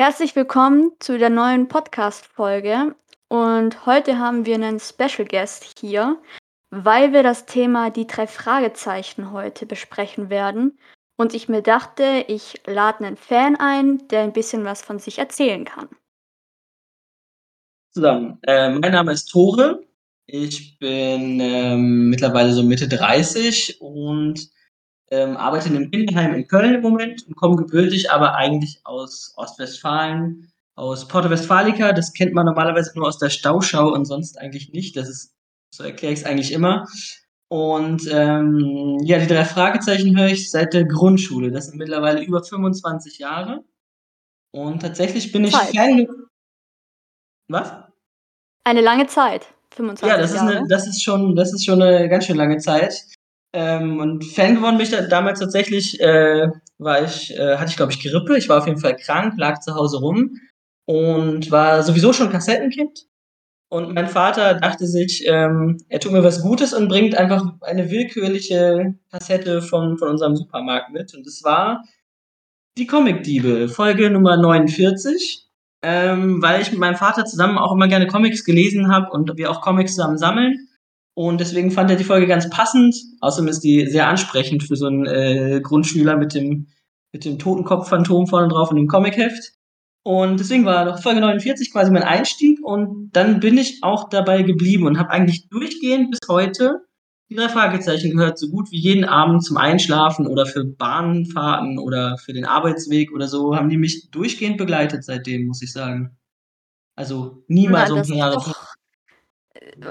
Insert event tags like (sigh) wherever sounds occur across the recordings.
Herzlich willkommen zu der neuen Podcast-Folge. Und heute haben wir einen Special Guest hier, weil wir das Thema die drei Fragezeichen heute besprechen werden. Und ich mir dachte, ich lade einen Fan ein, der ein bisschen was von sich erzählen kann. Zusammen. Äh, mein Name ist Tore. Ich bin ähm, mittlerweile so Mitte 30 und ähm, arbeite in einem Kinderheim in Köln im Moment und komme gebürtig aber eigentlich aus Ostwestfalen, aus Porto Westfalica. Das kennt man normalerweise nur aus der Stauschau und sonst eigentlich nicht. Das ist, so erkläre ich es eigentlich immer. Und ähm, ja, die drei Fragezeichen höre ich seit der Grundschule. Das sind mittlerweile über 25 Jahre. Und tatsächlich bin ich. Fan. Was? Eine lange Zeit. 25 Ja, das ist, Jahre. eine, das ist schon, das ist schon eine ganz schön lange Zeit. Ähm, und Fan geworden bin ich da, damals tatsächlich, äh, war ich, äh, hatte ich glaube ich Grippe. Ich war auf jeden Fall krank, lag zu Hause rum und war sowieso schon Kassettenkind. Und mein Vater dachte sich, ähm, er tut mir was Gutes und bringt einfach eine willkürliche Kassette von, von unserem Supermarkt mit. Und es war die Comic-Diebe, Folge Nummer 49. Ähm, weil ich mit meinem Vater zusammen auch immer gerne Comics gelesen habe und wir auch Comics zusammen sammeln. Und deswegen fand er die Folge ganz passend. Außerdem ist die sehr ansprechend für so einen äh, Grundschüler mit dem, mit dem Totenkopf-Phantom vorne drauf und dem Comicheft. Und deswegen war noch Folge 49 quasi mein Einstieg und dann bin ich auch dabei geblieben und habe eigentlich durchgehend bis heute die drei Fragezeichen gehört, so gut wie jeden Abend zum Einschlafen oder für Bahnfahrten oder für den Arbeitsweg oder so, haben die mich durchgehend begleitet seitdem, muss ich sagen. Also nie mal Na, so ein das paar ist Jahre. doch,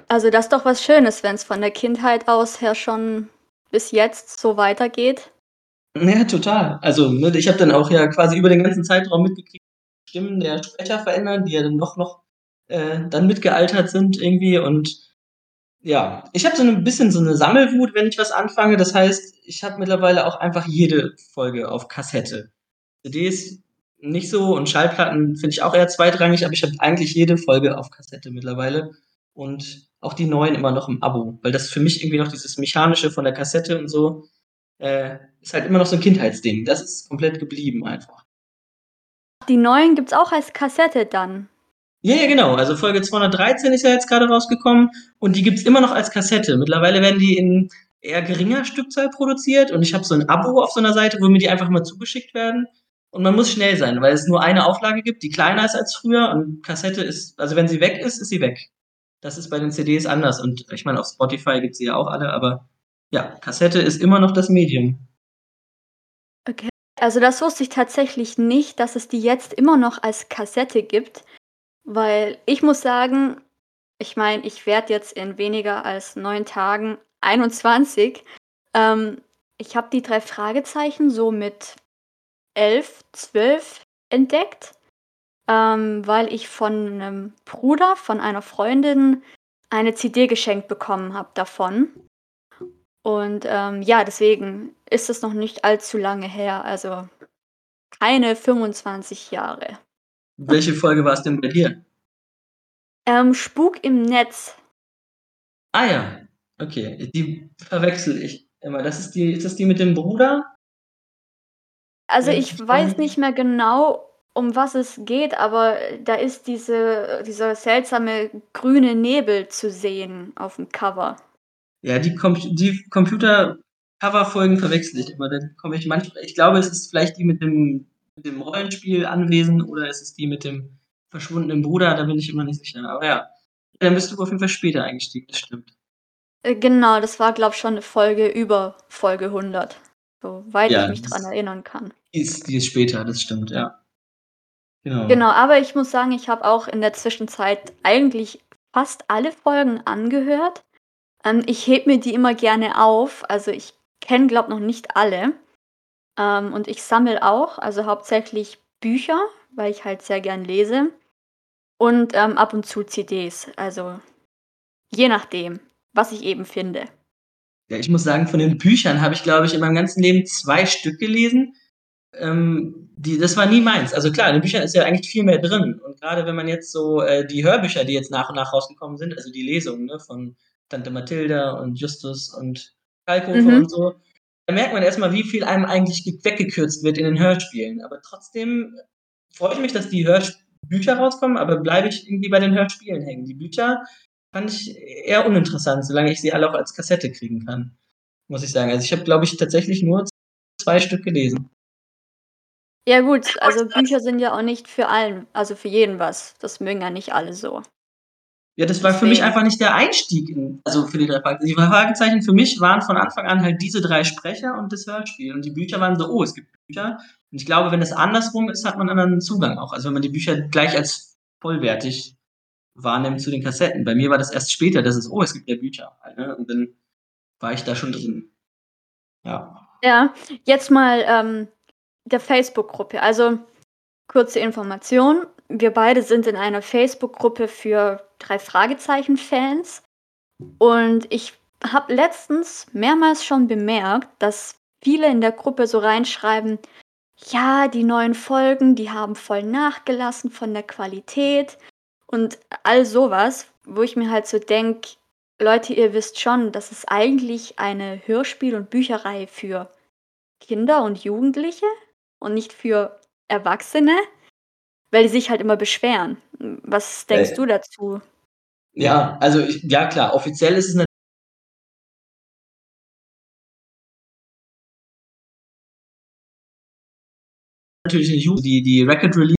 also das ist doch was Schönes, wenn es von der Kindheit aus her schon bis jetzt so weitergeht. Ja, total. Also, ne, ich habe dann auch ja quasi über den ganzen Zeitraum mitgekriegt, Stimmen der Sprecher verändern, die ja dann noch, noch äh, dann mitgealtert sind irgendwie. Und ja, ich habe so ein bisschen so eine Sammelwut, wenn ich was anfange. Das heißt, ich habe mittlerweile auch einfach jede Folge auf Kassette. CDs nicht so und Schallplatten finde ich auch eher zweitrangig, aber ich habe eigentlich jede Folge auf Kassette mittlerweile. Und auch die neuen immer noch im Abo, weil das für mich irgendwie noch dieses Mechanische von der Kassette und so äh, ist halt immer noch so ein Kindheitsding. Das ist komplett geblieben einfach. Die neuen gibt's auch als Kassette dann. Ja, ja, genau. Also Folge 213 ist ja jetzt gerade rausgekommen und die gibt's immer noch als Kassette. Mittlerweile werden die in eher geringer Stückzahl produziert und ich habe so ein Abo auf so einer Seite, wo mir die einfach mal zugeschickt werden. Und man muss schnell sein, weil es nur eine Auflage gibt, die kleiner ist als früher und Kassette ist, also wenn sie weg ist, ist sie weg. Das ist bei den CDs anders und ich meine, auf Spotify gibt's sie ja auch alle, aber ja, Kassette ist immer noch das Medium. Okay. Also das wusste ich tatsächlich nicht, dass es die jetzt immer noch als Kassette gibt, weil ich muss sagen, ich meine, ich werde jetzt in weniger als neun Tagen 21. Ähm, ich habe die drei Fragezeichen so mit elf, zwölf entdeckt, ähm, weil ich von einem Bruder, von einer Freundin eine CD geschenkt bekommen habe davon. Und ähm, ja, deswegen ist es noch nicht allzu lange her, also keine 25 Jahre. Welche Folge war es denn bei dir? Ähm, Spuk im Netz. Ah ja, okay. Die verwechsel ich immer. Das ist die, ist das die mit dem Bruder? Also Ja, ich weiß nicht mehr genau, um was es geht, aber da ist diese, dieser seltsame grüne Nebel zu sehen auf dem Cover. Ja, die, Com die Computer-Cover-Folgen verwechsel ich immer. Dann komme ich manchmal. Ich glaube, es ist vielleicht die mit dem, mit dem Rollenspiel Anwesen oder es ist die mit dem verschwundenen Bruder, da bin ich immer nicht sicher. Aber ja, dann bist du auf jeden Fall später eingestiegen, das stimmt. Äh, Genau, das war, glaube ich, schon eine Folge über Folge 100, soweit Ja, ich mich dran erinnern kann. Die ist, die ist später, das stimmt, ja. Genau. Genau, aber ich muss sagen, ich habe auch in der Zwischenzeit eigentlich fast alle Folgen angehört. Ähm, ich heb mir die immer gerne auf. Also ich kenne, glaube noch nicht alle. Ähm, und ich sammle auch, also hauptsächlich Bücher, weil ich halt sehr gern lese. Und ähm, ab und zu CDs. Also je nachdem, was ich eben finde. Ja, ich muss sagen, von den Büchern habe ich, glaube ich, in meinem ganzen Leben zwei Stück gelesen. Ähm, die, das war nie meins. Also klar, in den Büchern ist ja eigentlich viel mehr drin. Und gerade wenn man jetzt so äh, die Hörbücher, die jetzt nach und nach rausgekommen sind, also die Lesungen ne, von Tante Mathilda und Justus und Kalkofe Mhm. und so, da merkt man erstmal, wie viel einem eigentlich ge- weggekürzt wird in den Hörspielen. Aber trotzdem freue ich mich, dass die Hörbücher rauskommen, aber bleibe ich irgendwie bei den Hörspielen hängen. Die Bücher fand ich eher uninteressant, solange ich sie alle auch als Kassette kriegen kann, muss ich sagen. Also ich habe, glaube ich, tatsächlich nur zwei Stück gelesen. Ja gut, also Bücher sind ja auch nicht für allen also für jeden was. Das mögen ja nicht alle so. Ja, das war für mich einfach nicht der Einstieg in also für die drei Fragezeichen. Die drei Fragezeichen für mich waren von Anfang an halt diese drei Sprecher und das Hörspiel. Und die Bücher waren so: „Oh, es gibt Bücher.“ Und ich glaube, wenn es andersrum ist, hat man 'n anderen Zugang auch. Also, wenn man die Bücher gleich als vollwertig wahrnimmt zu den Kassetten. Bei mir war das erst später, dass es: „Oh, es gibt ja Bücher“, halt, ne? Und dann war ich da schon drin. Ja. Ja, jetzt mal, ähm, der Facebook-Gruppe. Also, kurze Information: Wir beide sind in einer Facebook-Gruppe für drei Fragezeichen-Fans. Und ich habe letztens mehrmals schon bemerkt, dass viele in der Gruppe so reinschreiben: „Ja, die neuen Folgen, die haben voll nachgelassen von der Qualität“ und all so was, wo ich mir halt so denke: „Leute, ihr wisst schon, das ist eigentlich eine Hörspiel und Bücherreihe für Kinder und Jugendliche und nicht für Erwachsene“, weil die sich halt immer beschweren. Was denkst Äh du dazu? Ja, also ich ja klar, offiziell ist es na natürlich nicht die die Record Release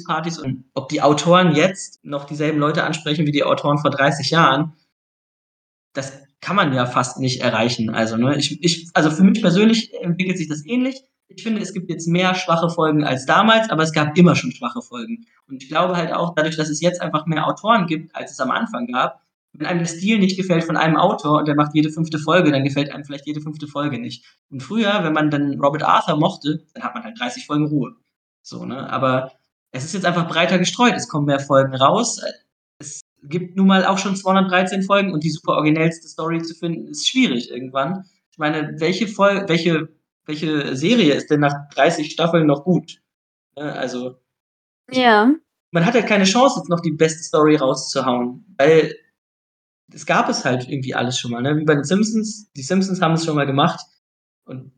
Partys und ob die Autoren jetzt noch dieselben Leute ansprechen wie die Autoren vor 30 Jahren das kann man ja fast nicht erreichen. Also, ne, ich ich also für mich persönlich entwickelt sich das ähnlich. Ich finde, es gibt jetzt mehr schwache Folgen als damals, aber es gab immer schon schwache Folgen. Und ich glaube halt auch dadurch, dass es jetzt einfach mehr Autoren gibt, als es am Anfang gab wenn einem der Stil nicht gefällt von einem Autor und der macht jede 5. Folge, dann gefällt einem vielleicht jede 5. Folge nicht. Und früher, wenn man dann Robert Arthur mochte, dann hat man halt 30 Folgen Ruhe. So, ne? Aber es ist jetzt einfach breiter gestreut. Es kommen mehr Folgen raus. Es gibt nun mal auch schon 213 Folgen und die super originellste Story zu finden, ist schwierig irgendwann. Ich meine, welche Fol welche welche Serie ist denn nach 30 Staffeln noch gut? Ne, also Ja. man hat halt keine Chance, jetzt noch die beste Story rauszuhauen, weil das gab es halt irgendwie alles schon mal, ne? Wie bei den Simpsons. Die Simpsons haben es schon mal gemacht und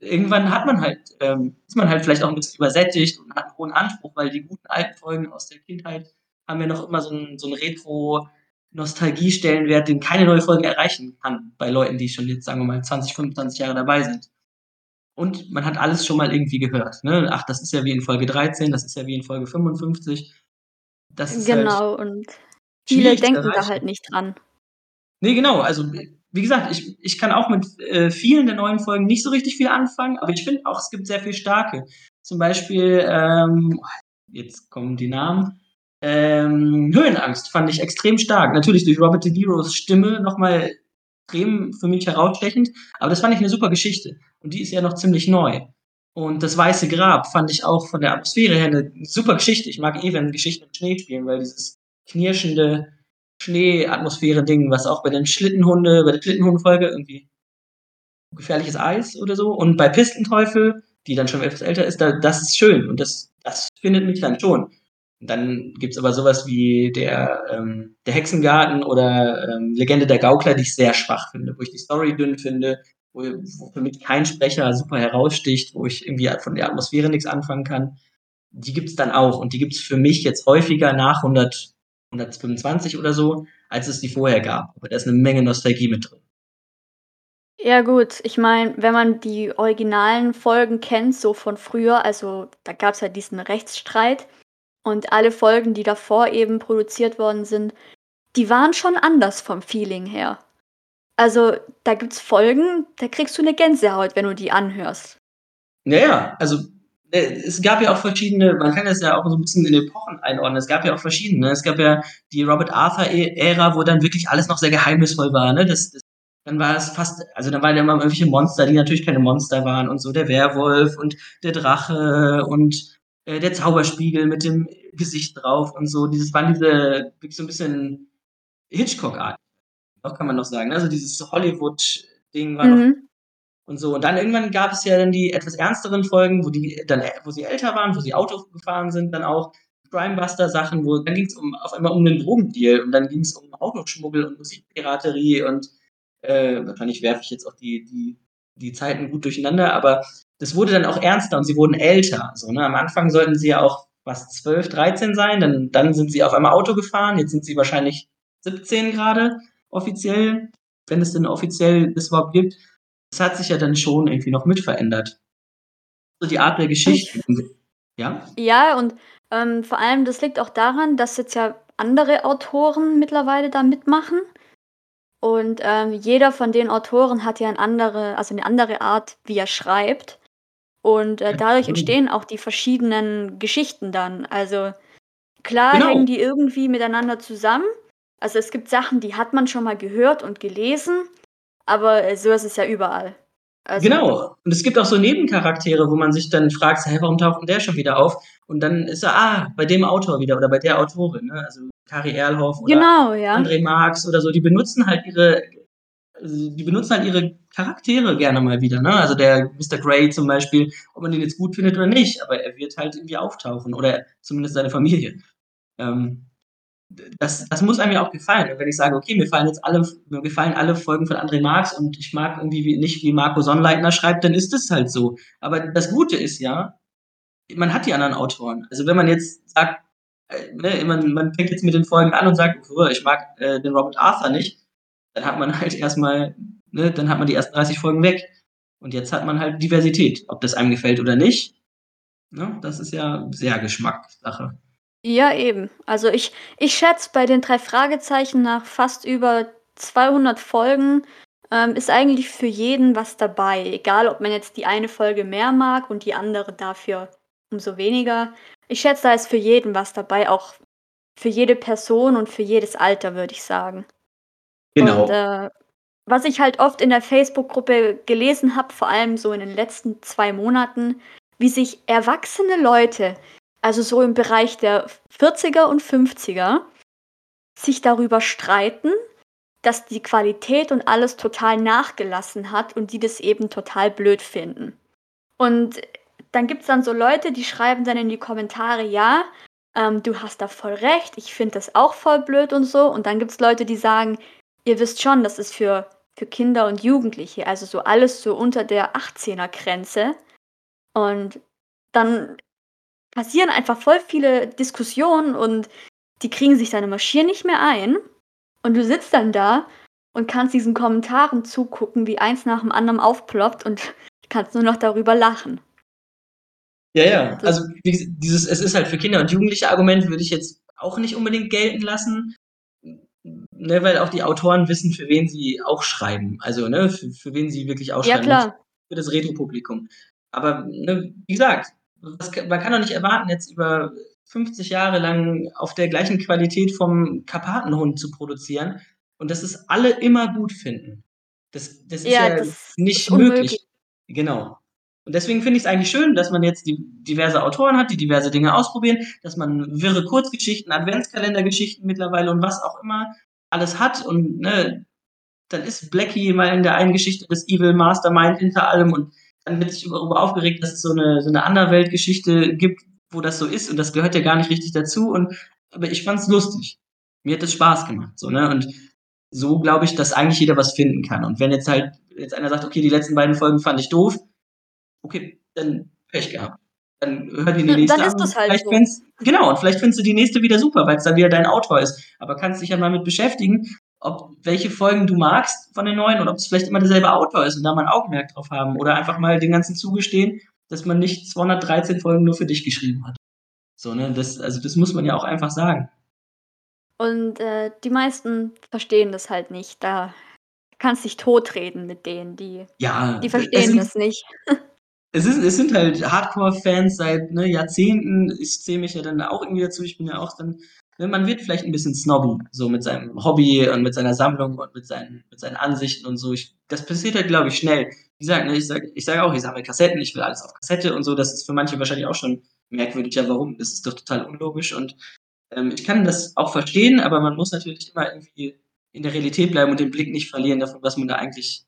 irgendwann hat man halt ähm, ist man halt vielleicht auch 'n bisschen übersättigt und hat 'n hohen Anspruch, weil die guten alten Folgen aus der Kindheit haben ja noch immer so 'n so 'n Retro-Nostalgie-Stellenwert, den keine neue Folge erreichen kann bei Leuten, die schon jetzt, sagen wir mal, 20, 25 Jahre dabei sind. Und man hat alles schon mal irgendwie gehört, ne? Ach, das ist ja wie in Folge 13, das ist ja wie in Folge 55. Das ist halt Genau, und viele denken da halt nicht dran. Ne, genau. Also, wie gesagt, ich ich kann auch mit, äh, vielen der neuen Folgen nicht so richtig viel anfangen, aber ich finde auch, es gibt sehr viel starke. Zum Beispiel, ähm, jetzt kommen die Namen, ähm, Höhenangst fand ich extrem stark. Natürlich durch Robert De Niros Stimme noch mal extrem für mich herausstechend, aber das fand ich 'ne super Geschichte und die ist ja noch ziemlich neu. Und das Weiße Grab fand ich auch von der Atmosphäre her 'ne super Geschichte. Ich mag eh, wenn Geschichten im Schnee spielen, weil dieses knirschende Schnee-Atmosphäre-Ding, was auch bei den Schlittenhunde bei der Schlittenhunde-Folge irgendwie Gefährliches Eis oder so und bei Pistenteufel, die dann schon etwas älter ist, da das ist schön und das das findet mich dann schon. Und dann gibt's aber so was wie der ähm, der Hexengarten oder, ähm, Legende der Gaukler, die ich sehr schwach finde, wo ich die Story dünn finde, wo wo für mich kein Sprecher super heraussticht, wo ich irgendwie von der Atmosphäre nix anfangen kann. Die gibt's dann auch und die gibt's für mich jetzt häufiger nach 100 125 oder so, als es die vorher gab. Aber da ist 'ne Menge Nostalgie mit drin. Ja gut, ich meine, wenn man die originalen Folgen kennt, so von früher, also da gab's ja diesen Rechtsstreit und alle Folgen, die davor eben produziert worden sind, die waren schon anders vom Feeling her. Also, da gibt's Folgen, da kriegst du 'ne Gänsehaut, wenn du die anhörst. Ja, ja, also, es gab ja auch verschiedene man kann das ja auch so 'n bisschen in Epochen einordnen. Es gab ja auch verschiedene. Es gab ja die Robert Arthur E Ära, wo dann wirklich alles noch sehr geheimnisvoll war, ne? Das das dann war es fast also, da waren ja immer irgendwelche Monster, die natürlich keine Monster waren und so, der Werwolf und der Drache und, äh, der Zauberspiegel mit dem Gesicht drauf und so. Dieses waren diese wirklich so 'n bisschen Hitchcock-artig, doch kann man noch sagen, ne? Also, dieses Hollywood-Ding war noch Mhm. Und so. Und dann irgendwann gab es ja dann die etwas ernsteren Folgen, wo die dann, wo sie älter waren, wo sie Auto gefahren sind, dann auch Crimebuster-Sachen, wo dann ging es um, auf einmal um den Drogendeal und dann ging es um Autoschmuggel und Musikpiraterie und äh, wahrscheinlich werfe ich jetzt auch die, die, die Zeiten gut durcheinander, aber das wurde dann auch ernster und sie wurden älter. So, ne? Am Anfang sollten sie ja auch was 12, 13 sein, dann, dann sind sie auf einmal Auto gefahren, jetzt sind sie wahrscheinlich 17 gerade offiziell, wenn es denn offiziell das überhaupt gibt. Das hat sich ja dann schon irgendwie noch mit verändert. So die Art der Geschichte. Ja? Ja, und ähm, vor allem, das liegt auch daran, dass jetzt ja andere Autoren mittlerweile da mitmachen. Und ähm, jeder von den Autoren hat ja eine andere, also eine andere Art, wie er schreibt. Und äh, dadurch entstehen auch die verschiedenen Geschichten dann. Also klar genau. hängen die irgendwie miteinander zusammen. Also es gibt Sachen, die hat man schon mal gehört und gelesen, aber äh, so ist es ja überall. Also, genau. Und es gibt auch so Nebencharaktere, wo man sich dann fragt, hey, warum taucht denn der schon wieder auf? Und dann ist er, ah, bei dem Autor wieder oder bei der Autorin, ne? Also Kari Erlhoff oder genau, ja. André Marx oder so, die benutzen halt ihre, die benutzen halt ihre Charaktere gerne mal wieder, ne? Also der Mr. Grey zum Beispiel, ob man den jetzt gut findet oder nicht, aber er wird halt irgendwie auftauchen oder zumindest seine Familie. Ähm, das, das muss einem ja auch gefallen. Und wenn ich sage, okay, mir fallen jetzt alle, mir gefallen alle Folgen von André Marx und ich mag irgendwie nicht, wie Marco Sonnleitner schreibt, dann ist es halt so. Aber das Gute ist ja, man hat die anderen Autoren. Also wenn man jetzt sagt, äh, ne, man, man fängt jetzt mit den Folgen an und sagt, ich mag äh, den Robert Arthur nicht, dann hat man halt erstmal, ne, dann hat man die ersten 30 Folgen weg. Und jetzt hat man halt Diversität, ob das einem gefällt oder nicht. Ne, das ist ja sehr Geschmackssache. Ja, eben. Also ich ich schätze bei den drei Fragezeichen nach fast über 200 Folgen, ähm, ist eigentlich für jeden was dabei. Egal, ob man jetzt die eine Folge mehr mag und die andere dafür umso weniger. Ich schätze, da ist für jeden was dabei, auch für jede Person und für jedes Alter, würde ich sagen. Genau. Und, äh, was ich halt oft in der Facebook-Gruppe gelesen habe, vor allem so in den letzten zwei Monaten, wie sich erwachsene Leute also so im Bereich der 40er und 50er, sich darüber streiten, dass die Qualität und alles total nachgelassen hat und die das eben total blöd finden. Und dann gibt es dann so Leute, die schreiben dann in die Kommentare, ja, ähm, du hast da voll recht, ich finde das auch voll blöd und so. Und dann gibt es Leute, die sagen, ihr wisst schon, das ist für, für Kinder und Jugendliche, also so alles so unter der 18er Grenze. Und dann passieren einfach voll viele Diskussionen und die kriegen sich deine Maschinen nicht mehr ein. Und du sitzt dann da und kannst diesen Kommentaren zugucken, wie eins nach dem anderen aufploppt und (laughs) kannst nur noch darüber lachen. Ja, ja. Also dieses, es ist halt für Kinder und Jugendliche Argument würde ich jetzt auch nicht unbedingt gelten lassen. Ne, weil auch die Autoren wissen, für wen sie auch schreiben. Also, ne, für, für wen sie wirklich auch schreiben. Ja, klar. Für das Retro-Publikum. Aber, ne, wie gesagt, man kann doch nicht erwarten, jetzt über 50 Jahre lang auf der gleichen Qualität vom Karpatenhund zu produzieren und dass es alle immer gut finden. Das, das ist ja, ja das nicht ist möglich. Genau. Und deswegen finde ich es eigentlich schön, dass man jetzt die diverse Autoren hat, die diverse Dinge ausprobieren, dass man wirre Kurzgeschichten, Adventskalendergeschichten mittlerweile und was auch immer alles hat und ne, dann ist Blackie mal in der einen Geschichte das Evil Mastermind hinter allem und dann wird sich darüber aufgeregt, dass es so eine, so eine Anderweltgeschichte gibt, wo das so ist und das gehört ja gar nicht richtig dazu. Und aber ich fand es lustig. Mir hat es Spaß gemacht. So, ne? Und so glaube ich, dass eigentlich jeder was finden kann. Und wenn jetzt halt jetzt einer sagt, okay, die letzten beiden Folgen fand ich doof, okay, dann Pech gehabt. Dann hör dir die nächste dann ist das halt so. Genau, und vielleicht findest du die nächste wieder super, weil es dann wieder dein Autor ist. Aber kannst dich ja mal mit beschäftigen ob welche Folgen du magst von den neuen oder ob es vielleicht immer derselbe Autor ist und da mal ein Augenmerk drauf haben oder einfach mal den ganzen zugestehen, dass man nicht 213 Folgen nur für dich geschrieben hat. So, ne, das, also das muss man ja auch einfach sagen. Und äh, die meisten verstehen das halt nicht. Da kannst dich totreden mit denen, die, ja, die verstehen sind, das nicht. (laughs) Es, ist, es sind halt Hardcore-Fans seit ne, Jahrzehnten. Ich zähle mich ja dann auch irgendwie dazu. Ich bin ja auch dann man wird vielleicht ein bisschen snobby, so mit seinem Hobby und mit seiner Sammlung und mit seinen, mit seinen Ansichten und so. Ich, das passiert halt, glaube ich, schnell. Wie gesagt, ne, ich sage ich sag auch, ich sammle Kassetten, ich will alles auf Kassette und so. Das ist für manche wahrscheinlich auch schon merkwürdig. Ja, warum? Das ist doch total unlogisch und ähm, ich kann das auch verstehen, aber man muss natürlich immer irgendwie in der Realität bleiben und den Blick nicht verlieren davon, was man da eigentlich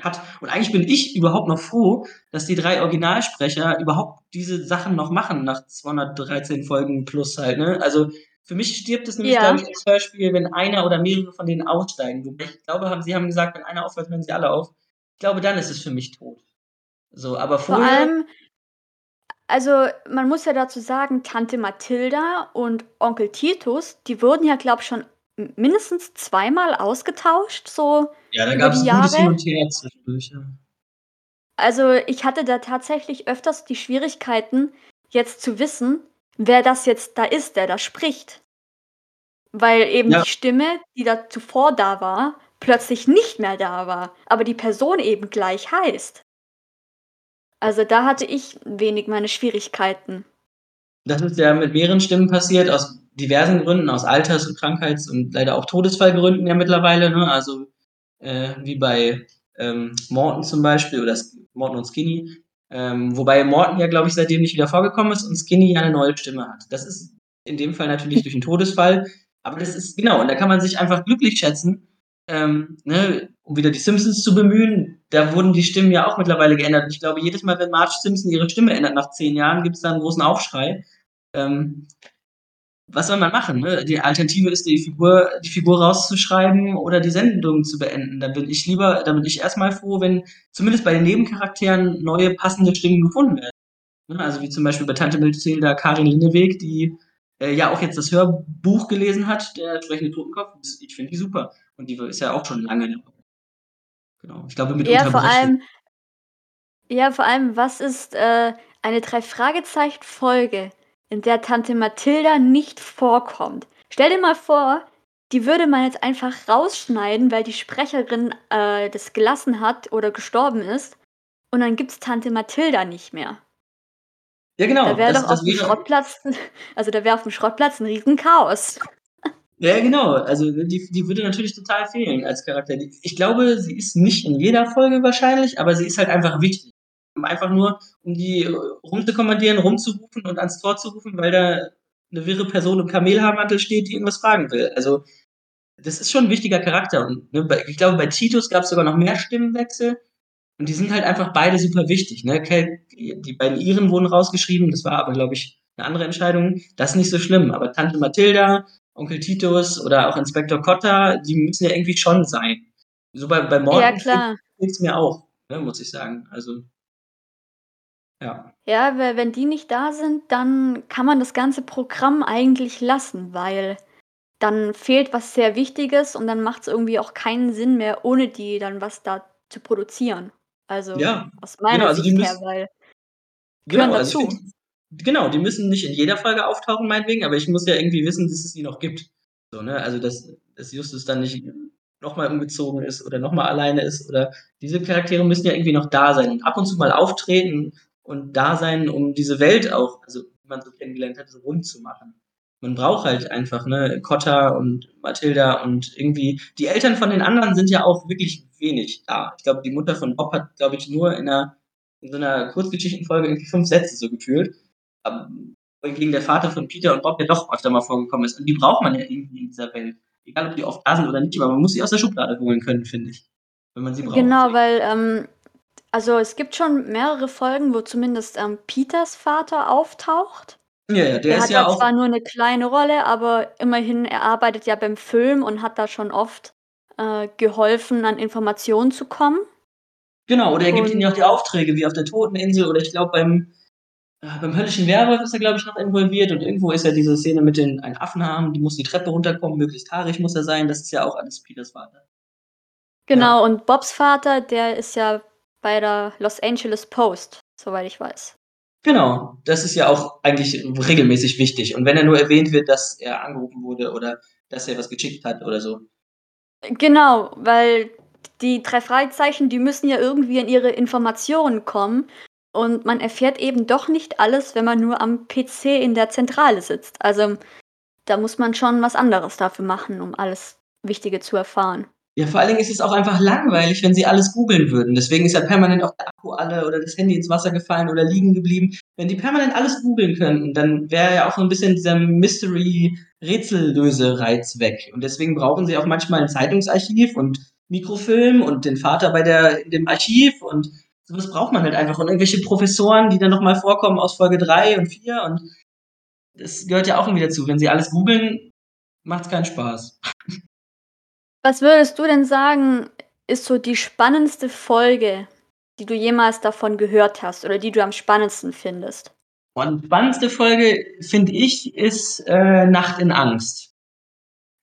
hat. Und eigentlich bin ich überhaupt noch froh, dass die drei Originalsprecher überhaupt diese Sachen noch machen nach 213 Folgen plus halt, ne? Also für mich stirbt es nämlich, glaube Ja. ich, das Hörspiel, wenn einer oder mehrere von denen aussteigen. Wobei ich glaube, haben, sie haben gesagt, wenn einer aufhört, hören sie alle auf. Ich glaube, dann ist es für mich tot. So, aber Vor vorher. allem, also man muss ja dazu sagen, Tante Mathilda und Onkel Titus, die wurden ja, glaube ich, schon mindestens zweimal ausgetauscht, so Ja, da über gab's die 'n gutes Hin und Her zwischendurch, ja. Also, ich hatte da tatsächlich öfters die Schwierigkeiten, jetzt zu wissen, wer das jetzt da ist, der da spricht. Weil eben Ja. die Stimme, die da zuvor da war, plötzlich nicht mehr da war, aber die Person eben gleich heißt. Also, da hatte ich wenig meine Schwierigkeiten. Das ist ja mit mehreren Stimmen passiert, aus diversen Gründen, aus Alters und Krankheits und leider auch Todesfallgründen ja mittlerweile, ne? Also, äh, wie bei, ähm, Morton zum Beispiel oder Morton und Skinny. Ähm, wobei Morton ja, glaube ich, seitdem nicht wieder vorgekommen ist und Skinny ja 'ne neue Stimme hat. Das ist in dem Fall natürlich durch 'n Todesfall, aber das ist genau, und da kann man sich einfach glücklich schätzen, ähm, ne, um wieder die Simpsons zu bemühen, da wurden die Stimmen ja auch mittlerweile geändert. Und ich glaube, jedes Mal, wenn Marge Simpson ihre Stimme ändert nach 10 Jahren, gibt's da 'n großen Aufschrei. Ähm, was soll man machen, ne? Die Alternative ist, die Figur die Figur rauszuschreiben oder die Sendung zu beenden. Da bin ich lieber da bin ich erst mal froh, wenn zumindest bei den Nebencharakteren neue passende Stimmen gefunden werden, ne? Also, wie zum Beispiel bei Tante Mathilda Karin Linneweg, die, äh, ja auch jetzt das Hörbuch gelesen hat, der sprechende Totenkopf. Ich finde die super. Und die ist ja auch schon lange. Genau. Ich glaube, mit Ja, vor allem ja, vor allem, was ist, äh, eine Drei-Fragezeichen-Folge, in der Tante Mathilda nicht vorkommt? Stell dir mal vor, die würde man jetzt einfach rausschneiden, weil die Sprecherin, äh, das gelassen hat oder gestorben ist, und dann gibt's Tante Mathilda nicht mehr. Ja, Da genau. wäre Das doch auf'm wäre Schrottplatz also, da wäre auf'm Schrottplatz 'n Riesenchaos. Ja, genau. Also, die die würde natürlich total fehlen als Charakter. Ich glaube, sie ist nicht in jeder Folge wahrscheinlich, aber sie ist halt einfach wichtig. Einfach nur um die rumzukommandieren, rumzurufen und ans Tor zu rufen, weil da 'ne wirre Person im Kamelhaarmantel steht, die irgendwas fragen will. Also, das ist schon 'n wichtiger Charakter und, ne, ich glaube, bei Titus gab's sogar noch mehr Stimmenwechsel und die sind halt einfach beide super wichtig, ne? Die beiden Iren wurden rausgeschrieben, das war aber, glaube ich, 'ne andere Entscheidung. Das ist nicht so schlimm, aber Tante Mathilda, Onkel Titus oder auch Inspektor Kotter, die müssen ja irgendwie schon sein. So bei bei Ja, fehlt klar. fehlt's mir auch, ne, muss ich sagen. Also ja. Ja, we wenn die nicht da sind, dann kann man das ganze Programm eigentlich lassen, weil dann fehlt was sehr Wichtiges und dann macht's irgendwie auch keinen Sinn mehr, ohne die dann was da zu produzieren. Also, Ja, aus genau, meiner also die Sicht her, müssen weil gehören Genau, also ich dazu. finde genau, die müssen nicht in jeder Folge auftauchen meinetwegen, aber ich muss ja irgendwie wissen, dass es die noch gibt. So, ne? Also, dass dass Justus dann nicht noch mal umgezogen ist oder noch mal alleine ist oder diese Charaktere müssen ja irgendwie noch da sein und ab und zu mal auftreten und da sein, um diese Welt auch, also wie man so kennengelernt hat, so rund zu machen. Man braucht halt einfach, ne, Kotter und Mathilda und irgendwie die Eltern von den anderen sind ja auch wirklich wenig da. Ich glaube, die Mutter von Bob hat, glaube ich, nur in 'ner in so 'ner Kurzgeschichtenfolge irgendwie 5 Sätze so gefühlt. Ähm, wohingegen der Vater von Peter und Bob ja doch öfter mal vorgekommen ist und die braucht man ja irgendwie in dieser Welt. Egal, ob die oft da sind oder nicht, aber man muss sie aus der Schublade holen können, finde ich, wenn man sie braucht. Genau, weil, ähm also, es gibt schon mehrere Folgen, wo zumindest, ähm, Peters Vater auftaucht. Ja, ja, der Der ist hat ja da auch zwar nur 'ne kleine Rolle, aber immerhin, er arbeitet ja beim Film und hat da schon oft, äh, geholfen, an Informationen zu kommen. Genau, oder er gibt ihnen ja auch die Aufträge, wie auf der Toteninsel oder ich glaube beim äh, beim Höllischen Werwolf ist er, glaube ich, noch involviert und irgendwo ist ja diese Szene mit den einen Affen haben, die muss die Treppe runterkommen, möglichst haarig muss er sein, das ist ja auch alles Peters Vater. Ja. Genau, und Bobs Vater, der ist ja bei der Los Angeles Post, soweit ich weiß. Genau, das ist ja auch eigentlich regelmäßig wichtig und wenn er nur erwähnt wird, dass er angerufen wurde oder dass er was geschickt hat oder so. Genau, weil die 3 Fragezeichen, die müssen ja irgendwie an ihre Informationen kommen und man erfährt eben doch nicht alles, wenn man nur am PC in der Zentrale sitzt. Also, da muss man schon was anderes dafür machen, um alles Wichtige zu erfahren. Ja, vor allen Dingen ist es auch einfach langweilig, wenn sie alles googeln würden. Deswegen ist ja permanent auch der Akku alle oder das Handy ins Wasser gefallen oder liegen geblieben. Wenn die permanent alles googeln könnten, dann wäre ja auch so 'n bisschen dieser Mystery-Rätsellöse-Reiz weg. Und deswegen brauchen sie auch manchmal 'n Zeitungsarchiv und Mikrofilm und den Vater bei der, dem Archiv und sowas braucht man halt einfach. Und irgendwelche Professoren, die dann nochmal vorkommen aus Folge 3 und 4 und das gehört ja auch irgendwie dazu. Wenn sie alles googeln, macht es keinen Spaß. Was würdest du denn sagen, ist so die spannendste Folge, die du jemals davon gehört hast oder die du am spannendsten findest? Und die spannendste Folge, finde ich, ist äh, Nacht in Angst.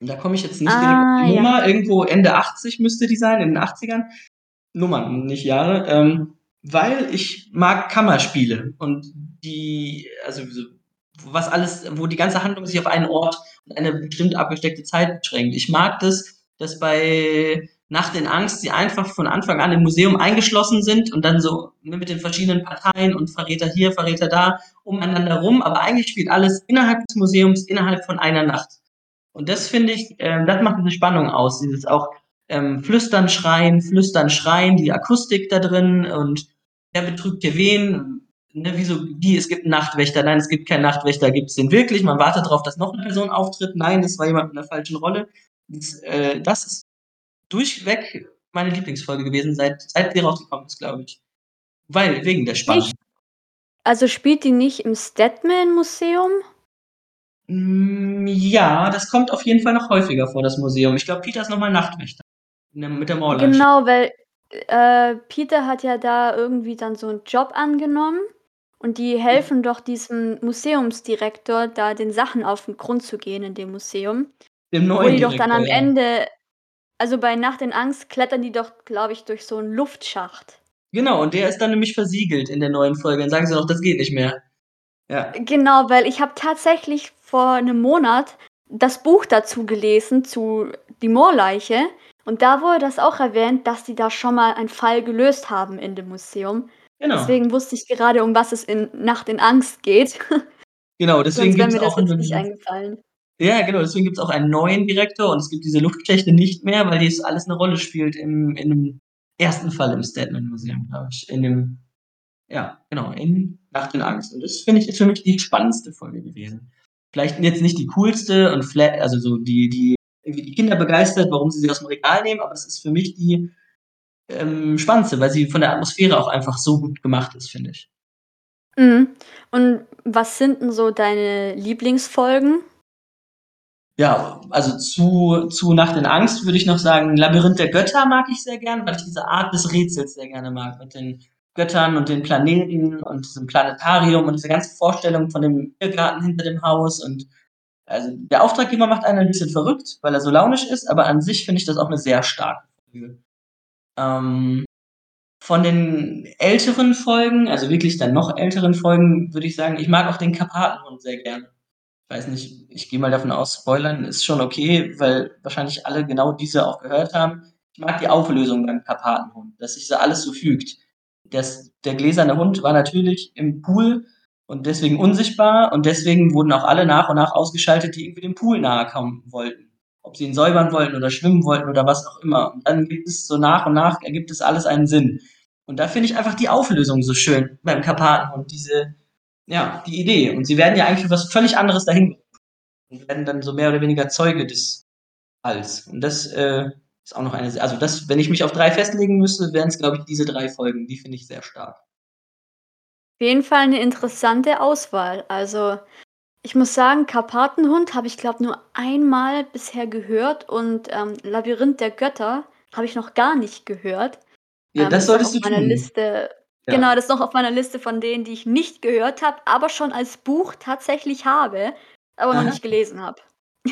Und da komme ich jetzt nicht ah, die ja. Nummer, irgendwo Ende 80 müsste die sein, in den 80ern. Nummern, nicht Jahre. Ähm, weil ich mag Kammerspiele und die, also was alles, wo die ganze Handlung sich auf einen Ort und eine bestimmt abgesteckte Zeit beschränkt. Ich mag das, dass bei Nacht in Angst sie einfach von Anfang an im Museum eingeschlossen sind und dann so ne, mit den verschiedenen Parteien und Verräter hier, Verräter da umeinander rum, aber eigentlich spielt alles innerhalb des Museums, innerhalb von einer Nacht. Und das finde ich, äh, das macht diese Spannung aus, dieses auch ähm, Flüstern, Schreien, Flüstern, Schreien, die Akustik da drin und wer betrügt hier wen, ne, wieso, wie, es gibt einen Nachtwächter, nein, es gibt keinen Nachtwächter, gibt es den wirklich, man wartet darauf, dass noch eine Person auftritt, nein, das war jemand mit einer falschen Rolle. Das, äh, das ist durchweg meine Lieblingsfolge gewesen, seit, seit sie rausgekommen ist, glaube ich. Weil, wegen der Spannung. Ich, also spielt die nicht im Statman-Museum? Mm, ja, das kommt auf jeden Fall noch häufiger vor, das Museum. Ich glaube, Peter ist nochmal Nachtwächter. Mit der Mauerleiche. Genau, weil äh, Peter hat ja da irgendwie dann so einen Job angenommen und die helfen doch diesem Museumsdirektor, da den Sachen auf den Grund zu gehen in dem Museum. Dem neuen wo die doch dann am ja. Ende, also bei Nacht in Angst, klettern die doch, glaube ich, durch so einen Luftschacht. Genau, und der ist dann nämlich versiegelt in der neuen Folge. Dann sagen sie doch, das geht nicht mehr. Ja. Genau, weil ich habe tatsächlich vor einem Monat das Buch dazu gelesen, zu Die Moorleiche. Und da wurde das auch erwähnt, dass die da schon mal einen Fall gelöst haben in dem Museum. Genau. Deswegen wusste ich gerade, um was es in Nacht in Angst geht. (laughs) Genau, deswegen gibt es auch einen, nicht eingefallen. Ja, genau, deswegen gibt es auch einen neuen Direktor und es gibt diese Luftschächte nicht mehr, weil dies alles eine Rolle spielt im, in dem ersten Fall im Statman Museum, glaube ich. In dem, ja, genau, in Nacht in Angst. Und das finde ich ist für mich die spannendste Folge gewesen. Vielleicht jetzt nicht die coolste und flat, also so die, die irgendwie die Kinder begeistert, warum sie sie aus dem Regal nehmen, aber es ist für mich die ähm, spannendste, weil sie von der Atmosphäre auch einfach so gut gemacht ist, finde ich. Mhm. Und was sind denn so deine Lieblingsfolgen? Ja, also zu, zu Nacht in Angst würde ich noch sagen, Labyrinth der Götter mag ich sehr gern, weil ich diese Art des Rätsels sehr gerne mag, mit den Göttern und den Planeten und diesem Planetarium und diese ganze Vorstellung von dem Biergarten hinter dem Haus und also der Auftraggeber macht einen ein bisschen verrückt, weil er so launisch ist, aber an sich finde ich das auch eine sehr starke Folge. Ähm, von den älteren Folgen, also wirklich dann noch älteren Folgen, würde ich sagen, ich mag auch den Karpatenhund sehr gerne. Weiß nicht, ich gehe mal davon aus, Spoilern ist schon okay, weil wahrscheinlich alle genau diese auch gehört haben. Ich mag die Auflösung beim Karpatenhund, dass sich so alles so fügt. Das, der gläserne Hund war natürlich im Pool und deswegen unsichtbar und deswegen wurden auch alle nach und nach ausgeschaltet, die irgendwie dem Pool nahe kommen wollten. Ob sie ihn säubern wollten oder schwimmen wollten oder was auch immer. Und dann gibt es so nach und nach, ergibt es alles einen Sinn. Und da finde ich einfach die Auflösung so schön beim Karpaten und diese, ja, die Idee. Und sie werden ja eigentlich für was völlig anderes dahin und werden dann so mehr oder weniger Zeuge des Alls. Und das äh, ist auch noch eine, also das, wenn ich mich auf drei festlegen müsste, wären es, glaube ich, diese drei Folgen. Die finde ich sehr stark jeden Fall eine interessante Auswahl. Also, ich muss sagen, Karpatenhund habe ich, glaube nur einmal bisher gehört und, ähm, Labyrinth der Götter habe ich noch gar nicht gehört. Ja, Ähm, das ist solltest du meiner tun. Liste genau, das ist noch auf meiner Liste von denen, die ich nicht gehört habe, aber schon als Buch tatsächlich habe, aber noch nicht gelesen habe. (laughs)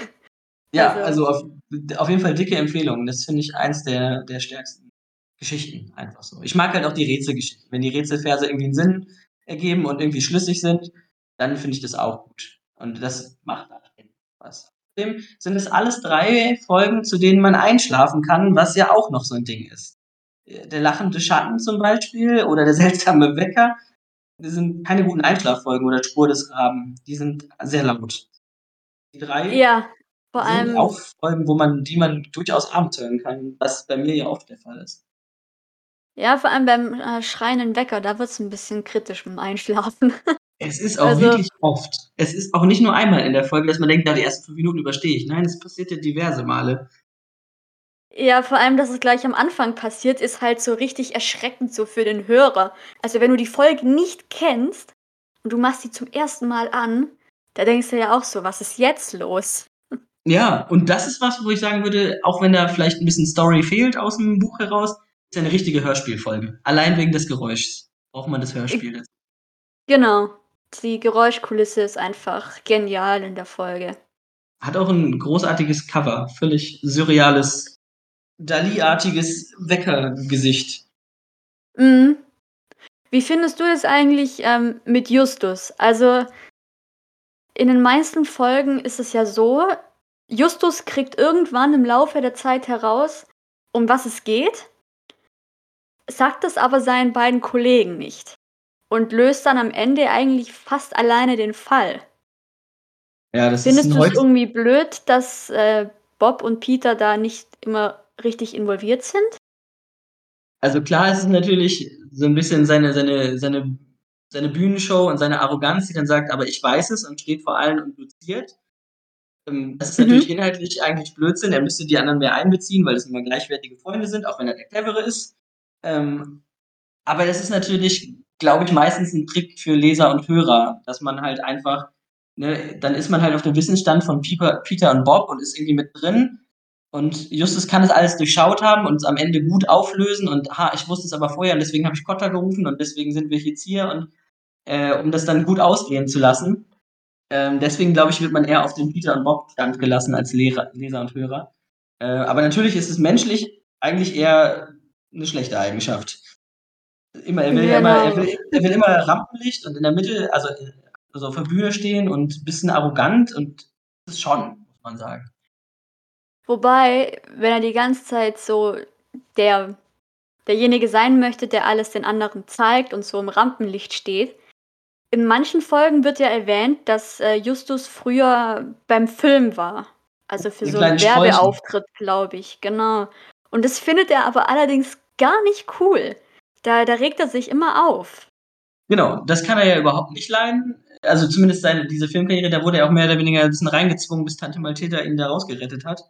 Ja, Also also auf auf jeden Fall dicke Empfehlung. Das finde ich eins der der stärksten Geschichten einfach so. Ich mag halt auch die Rätselgeschichten. Wenn die Rätselverse irgendwie einen Sinn ergeben und irgendwie schlüssig sind, dann finde ich das auch gut. Und das macht dann was. Außerdem sind es alles drei Folgen, zu denen man einschlafen kann, was ja auch noch so ein Ding ist. Der lachende Schatten zum Beispiel oder der (laughs) seltsame Wecker, die sind keine guten Einschlaffolgen oder Spur des Raben. Die sind sehr laut. Die drei ja, vor sind allem auch Folgen, wo man, die man durchaus abenteuern kann, was bei mir ja oft der Fall ist. Ja, vor allem beim, äh, schreienden Wecker, da wird es ein bisschen kritisch dem Einschlafen. (laughs) Es ist auch Also wirklich oft. Es ist auch nicht nur einmal in der Folge, dass man denkt: „Ja, die ersten fünf Minuten überstehe ich.“ Nein, es passiert ja diverse Male. Ja, vor allem, dass es gleich am Anfang passiert, ist halt so richtig erschreckend so für den Hörer. Also, wenn du die Folge nicht kennst und du machst sie zum ersten Mal an, da denkst du ja auch so: „Was ist jetzt los?“ Ja, und das ist was, wo ich sagen würde, auch wenn da vielleicht 'n bisschen Story fehlt aus'm Buch heraus, ist ja 'ne richtige Hörspielfolge. Allein wegen des Geräuschs braucht man das Hörspiel dazu. genau. Die Geräuschkulisse ist einfach genial in der Folge. Hat auch 'n großartiges Cover, völlig surreales, Dali-artiges Weckergesicht. Mhm. Wie findest du es eigentlich, ähm, mit Justus? Also in den meisten Folgen ist es ja so, Justus kriegt irgendwann im Laufe der Zeit heraus, um was es geht sagt es aber seinen beiden Kollegen nicht und löst dann am Ende eigentlich fast alleine den Fall. Ja, das ist Findest du's heutz irgendwie blöd, dass, äh, Bob und Peter da nicht immer richtig involviert sind? Also, klar ist es natürlich so 'n bisschen seine seine seine seine Bühnenshow und seine Arroganz, die dann sagt: „Aber ich weiß es“ und steht vor allen und doziert. Ähm, das ist natürlich Mhm. inhaltlich eigentlich Blödsinn. Er müsste die anderen mehr einbeziehen, weil es immer gleichwertige Freunde sind, auch wenn er der Clevere ist. Ähm, aber das ist natürlich, glaube ich, meistens 'n Trick für Leser und Hörer, dass man halt einfach ne, dann ist man halt auf dem Wissensstand von Pieper Peter und Bob und ist irgendwie mit drin. Und Justus kann das alles durchschaut haben und es am Ende gut auflösen und: „Ha, ich wusste es aber vorher und deswegen habe ich Kotter gerufen und deswegen sind wir jetzt hier“ und, äh, um das dann gut ausgehen zu lassen. Ähm, deswegen, glaube ich, wird man eher auf den Peter und Bob Stand gelassen als Lehrer Leser und Hörer. Äh, aber natürlich ist es menschlich eigentlich eher 'ne schlechte Eigenschaft. Immer er will ja immer er will er will immer Rampenlicht und in der Mitte also, also, auf der Bühne stehen und bisschen arrogant und das schon, muss man sagen. Wobei, wenn er die ganze Zeit so der derjenige sein möchte, der alles den anderen zeigt und so im Rampenlicht steht in manchen Folgen wird ja erwähnt, dass, äh, Justus früher beim Film war, also, für 'Ne so 'n kleine Sträuchen. Werbeauftritt, glaube ich, genau. Und das findet er aber allerdings gar nicht cool. Da da regt er sich immer auf. Genau, das kann er ja überhaupt nicht leiden. Also, zumindest seine diese Filmkarriere, da wurde er auch mehr oder weniger 'n bisschen reingezwungen, bis Tante Mathilda ihn da rausgerettet hat.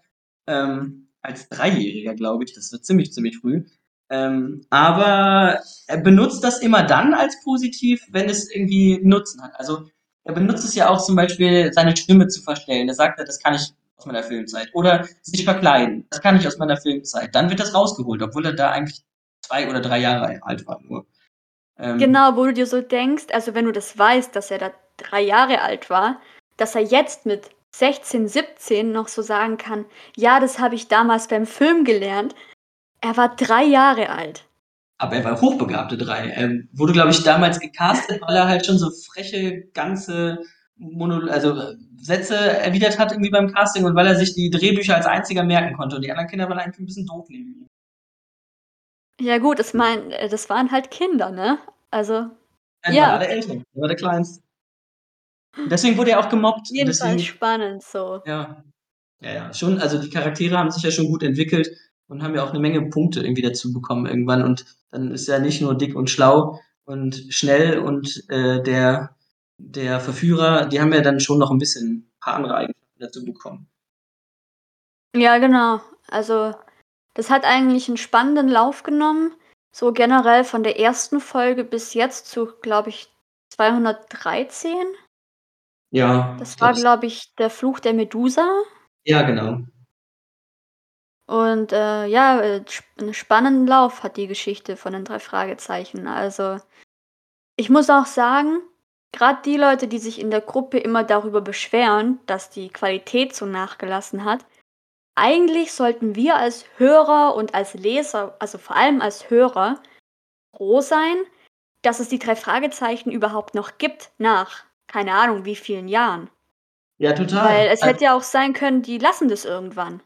Ähm, als Dreijähriger, glaube ich, das war ziemlich, ziemlich früh. Ähm, aber er benutzt das immer dann als positiv, wenn es irgendwie Nutzen hat. Also, er benutzt es ja auch zum Beispiel, seine Stimme zu verstellen. Da sagt er: „Das kann ich aus meiner Filmzeit.“ Oder sich verkleiden: „Das kann ich aus meiner Filmzeit.“ Dann wird das rausgeholt, obwohl er da eigentlich 2 oder 3 Jahre alt war nur. Ähm Genau, wo du dir so denkst also, wenn du das weißt, dass er da 3 Jahre alt war, dass er jetzt mit 16, 17 noch so sagen kann: „Ja, das habe ich damals beim Film gelernt.“ Er war 3 Jahre alt. Aber er war hochbegabte 3. Ähm, wurde, glaube ich, damals gecastet, weil er halt schon so freche, ganze Monol also, Sätze erwidert hat irgendwie beim Casting und weil er sich die Drehbücher als Einziger merken konnte und die anderen Kinder waren einfach 'n bisschen doof neben ihm. Ja gut, das mein äh, das waren halt Kinder, ne? Also, Er war ja. der Ältere, er war der Kleinste. Deswegen wurde er auch gemobbt Jedenfalls deswegen spannend so. ja. Ja, ja, schon also, die Charaktere haben sich ja schon gut entwickelt und haben ja auch 'ne Menge Punkte irgendwie dazu bekommen irgendwann und dann ist er nicht nur dick und schlau und schnell und, äh, der der Verführer, die haben ja dann schon noch 'n bisschen paar andere Eigenschaften dazu bekommen. Ja, genau. Also, das hat eigentlich 'n spannenden Lauf genommen, so generell von der 1. Folge bis jetzt zu, glaube ich, 213? Ja, Das war, glaube ich, der Fluch der Medusa. Ja, genau. Und, äh, ja, äh, sp 'n spannenden Lauf hat die Geschichte von den 3 Fragezeichen. Also, ich muss auch sagen, grad die Leute, die sich in der Gruppe immer darüber beschweren, dass die Qualität so nachgelassen hat eigentlich sollten wir als Hörer und als Leser, also, vor allem als Hörer, froh sein, dass es die 3 Fragezeichen überhaupt noch gibt nach keine Ahnung wie vielen Jahren. Ja, Weil total. es Al hätte ja auch sein können, die lassen das irgendwann.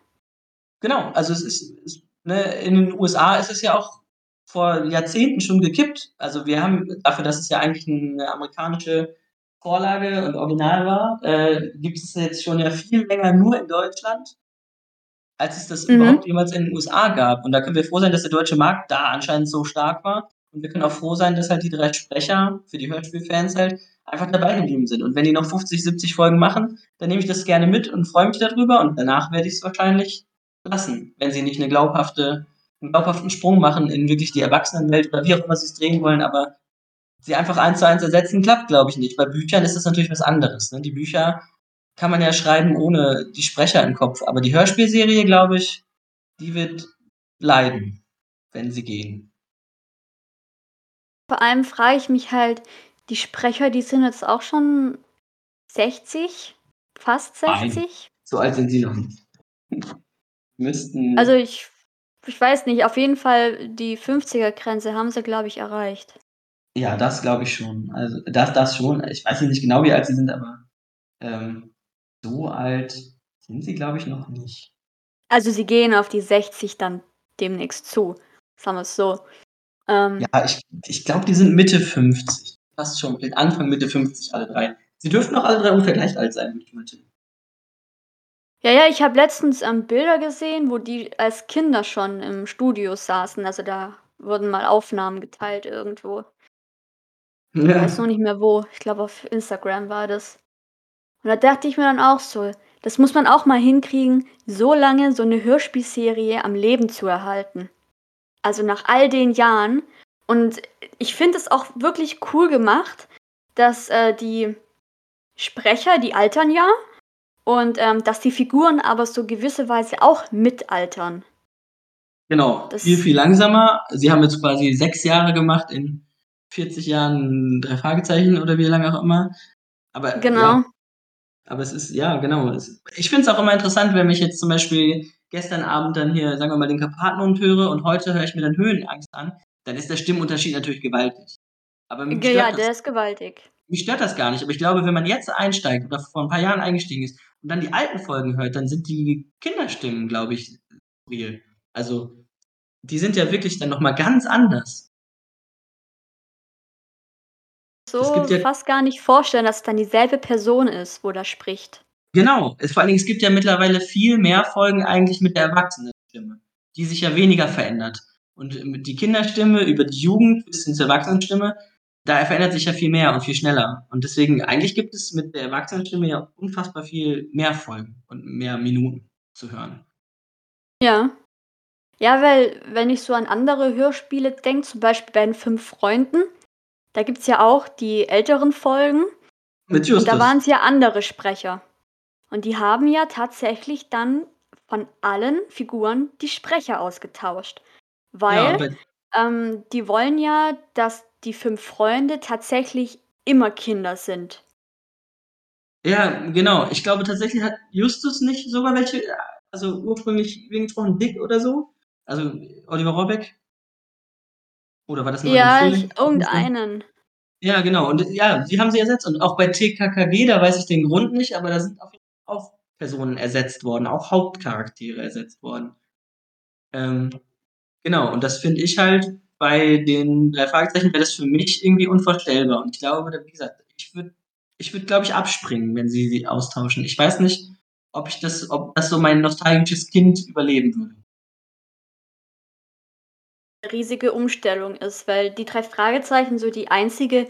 Genau, also, es ist es ne, in den USA ist es ja auch vor Jahrzehnten schon gekippt. Also, wir haben dafür, dass es ja eigentlich 'ne amerikanische Vorlage und Original war, äh, gibt es jetzt schon ja viel länger nur in Deutschland als es das Mhm. überhaupt jemals in den USA gab. Und da können wir froh sein, dass der deutsche Markt da anscheinend so stark war. Und wir können auch froh sein, dass halt die 3 Sprecher für die Hörspielfans halt einfach dabei geblieben sind. Und wenn die noch 50, 70 Folgen machen, dann nehme ich das gerne mit und freue mich da drüber und danach werde ich's wahrscheinlich lassen, wenn sie nicht eine glaubhafte 'n glaubhaften Sprung machen in wirklich die Erwachsenenwelt oder wie auch immer sie es drehen wollen, aber sie einfach eins zu eins ersetzen, klappt, glaube ich, nicht. Bei Büchern ist das natürlich was anderes, ne? Die Bücher kann man ja schreiben ohne die Sprecher im Kopf, aber die Hörspielserie, glaube ich, die wird leiden, wenn sie gehen. Vor allem frage ich mich halt, die Sprecher, die sind jetzt auch schon 60, fast Nein, 60? so alt sind sie noch nicht. Also, Müssten ich ich weiß nicht, auf jeden Fall die 50er-Grenze haben sie, glaube ich, erreicht. Ja, das glaube ich schon. Also, das das schon. Ich weiß nicht genau, wie alt sie sind, aber, ähm, so alt sind sie, glaube ich, noch nicht. Also, sie gehen auf die 60 dann demnächst zu, sagen wir's so. Ähm Ja, ich ich glaube, die sind Mitte 50. Fast schon, vielleicht Anfang, Mitte 50 alle 3. Sie dürften auch alle 3 ungefähr gleich alt sein, würde ich mal tippen. Ja, ja, ich habe letztens, ähm, Bilder gesehen, wo die als Kinder schon im Studio saßen. Also, da wurden mal Aufnahmen geteilt irgendwo. Ich weiß Ja. nur nicht mehr wo. Ich glaube, auf Instagram war das. Und da dachte ich mir dann auch so: „Das muss man auch mal hinkriegen, so lange so 'ne Hörspielserie am Leben zu erhalten.“ Also, nach all den Jahren. Und ich finde es auch wirklich cool gemacht, dass, äh, die Sprecher, die altern ja und, ähm, dass die Figuren aber so gewisse Weise auch mitaltern. Genau, viel, Das viel langsamer. Sie haben jetzt quasi 6 Jahre gemacht in 40 Jahren 3 Fragezeichen oder wie lange auch immer. Aber ja Genau. aber es ist ja, genau. Ich finde es auch immer interessant, wenn ich jetzt zum Beispiel gestern Abend dann hier, sagen wir mal, den Karpatenhund höre und heute höre ich mir dann Höhenangst an, dann ist der Stimmunterschied natürlich gewaltig. Aber mich ja, stört das der ist gewaltig. mich stört das gar nicht. Aber ich glaube, wenn man jetzt einsteigt oder vor 'n paar Jahren eingestiegen ist und dann die alten Folgen hört, dann sind die Kinderstimmen, glaube ich, real. Also, die sind ja wirklich dann noch mal ganz anders. So ja fast gar nicht vorstellen, dass es dann dieselbe Person ist, wo da spricht. Genau. Es vor allen Dingen, es gibt ja mittlerweile viel mehr Folgen eigentlich mit der Erwachsenenstimme, die sich ja weniger verändert. Und, ähm, die Kinderstimme über die Jugend bis hin zur Erwachsenenstimme, da verändert sich ja viel mehr und viel schneller. Und deswegen eigentlich gibt es mit der Erwachsenenstimme ja unfassbar viel mehr Folgen und mehr Minuten zu hören. Ja. Ja, weil wenn ich so an andere Hörspiele denke, zum Beispiel bei den 5 Freunden, da gibt's ja auch die älteren Folgen Mit und da Justus. waren's ja andere Sprecher. Und die haben ja tatsächlich dann von allen Figuren die Sprecher ausgetauscht, Ja, weil, bei ähm, die wollen ja, dass die 5 Freunde tatsächlich immer Kinder sind. Ja, genau. Ich glaube, tatsächlich hat Justus nicht sogar welche also, ursprünglich wen gesprochen, Dick oder so? Also, Oliver Rohrbeck? Oder war das 'n neuer Ja, ich Film? irgendeinen. Ja, genau. Und ja, die haben sie ersetzt. Und auch bei TKKG, da weiß ich den Grund nicht, aber da sind auf jeden Fall auch Personen ersetzt worden, auch Hauptcharaktere ersetzt worden. Ähm, genau, und das finde ich halt bei den 3 Fragezeichen wäre das für mich irgendwie unvorstellbar. Und ich glaube, wie gesagt, ich würde ich würde, glaube ich, abspringen, wenn sie sie austauschen. Ich weiß nicht, ob ich das ob das so mein nostalgisches Kind überleben würde. Riesige Umstellung ist, weil die 3 Fragezeichen so die einzige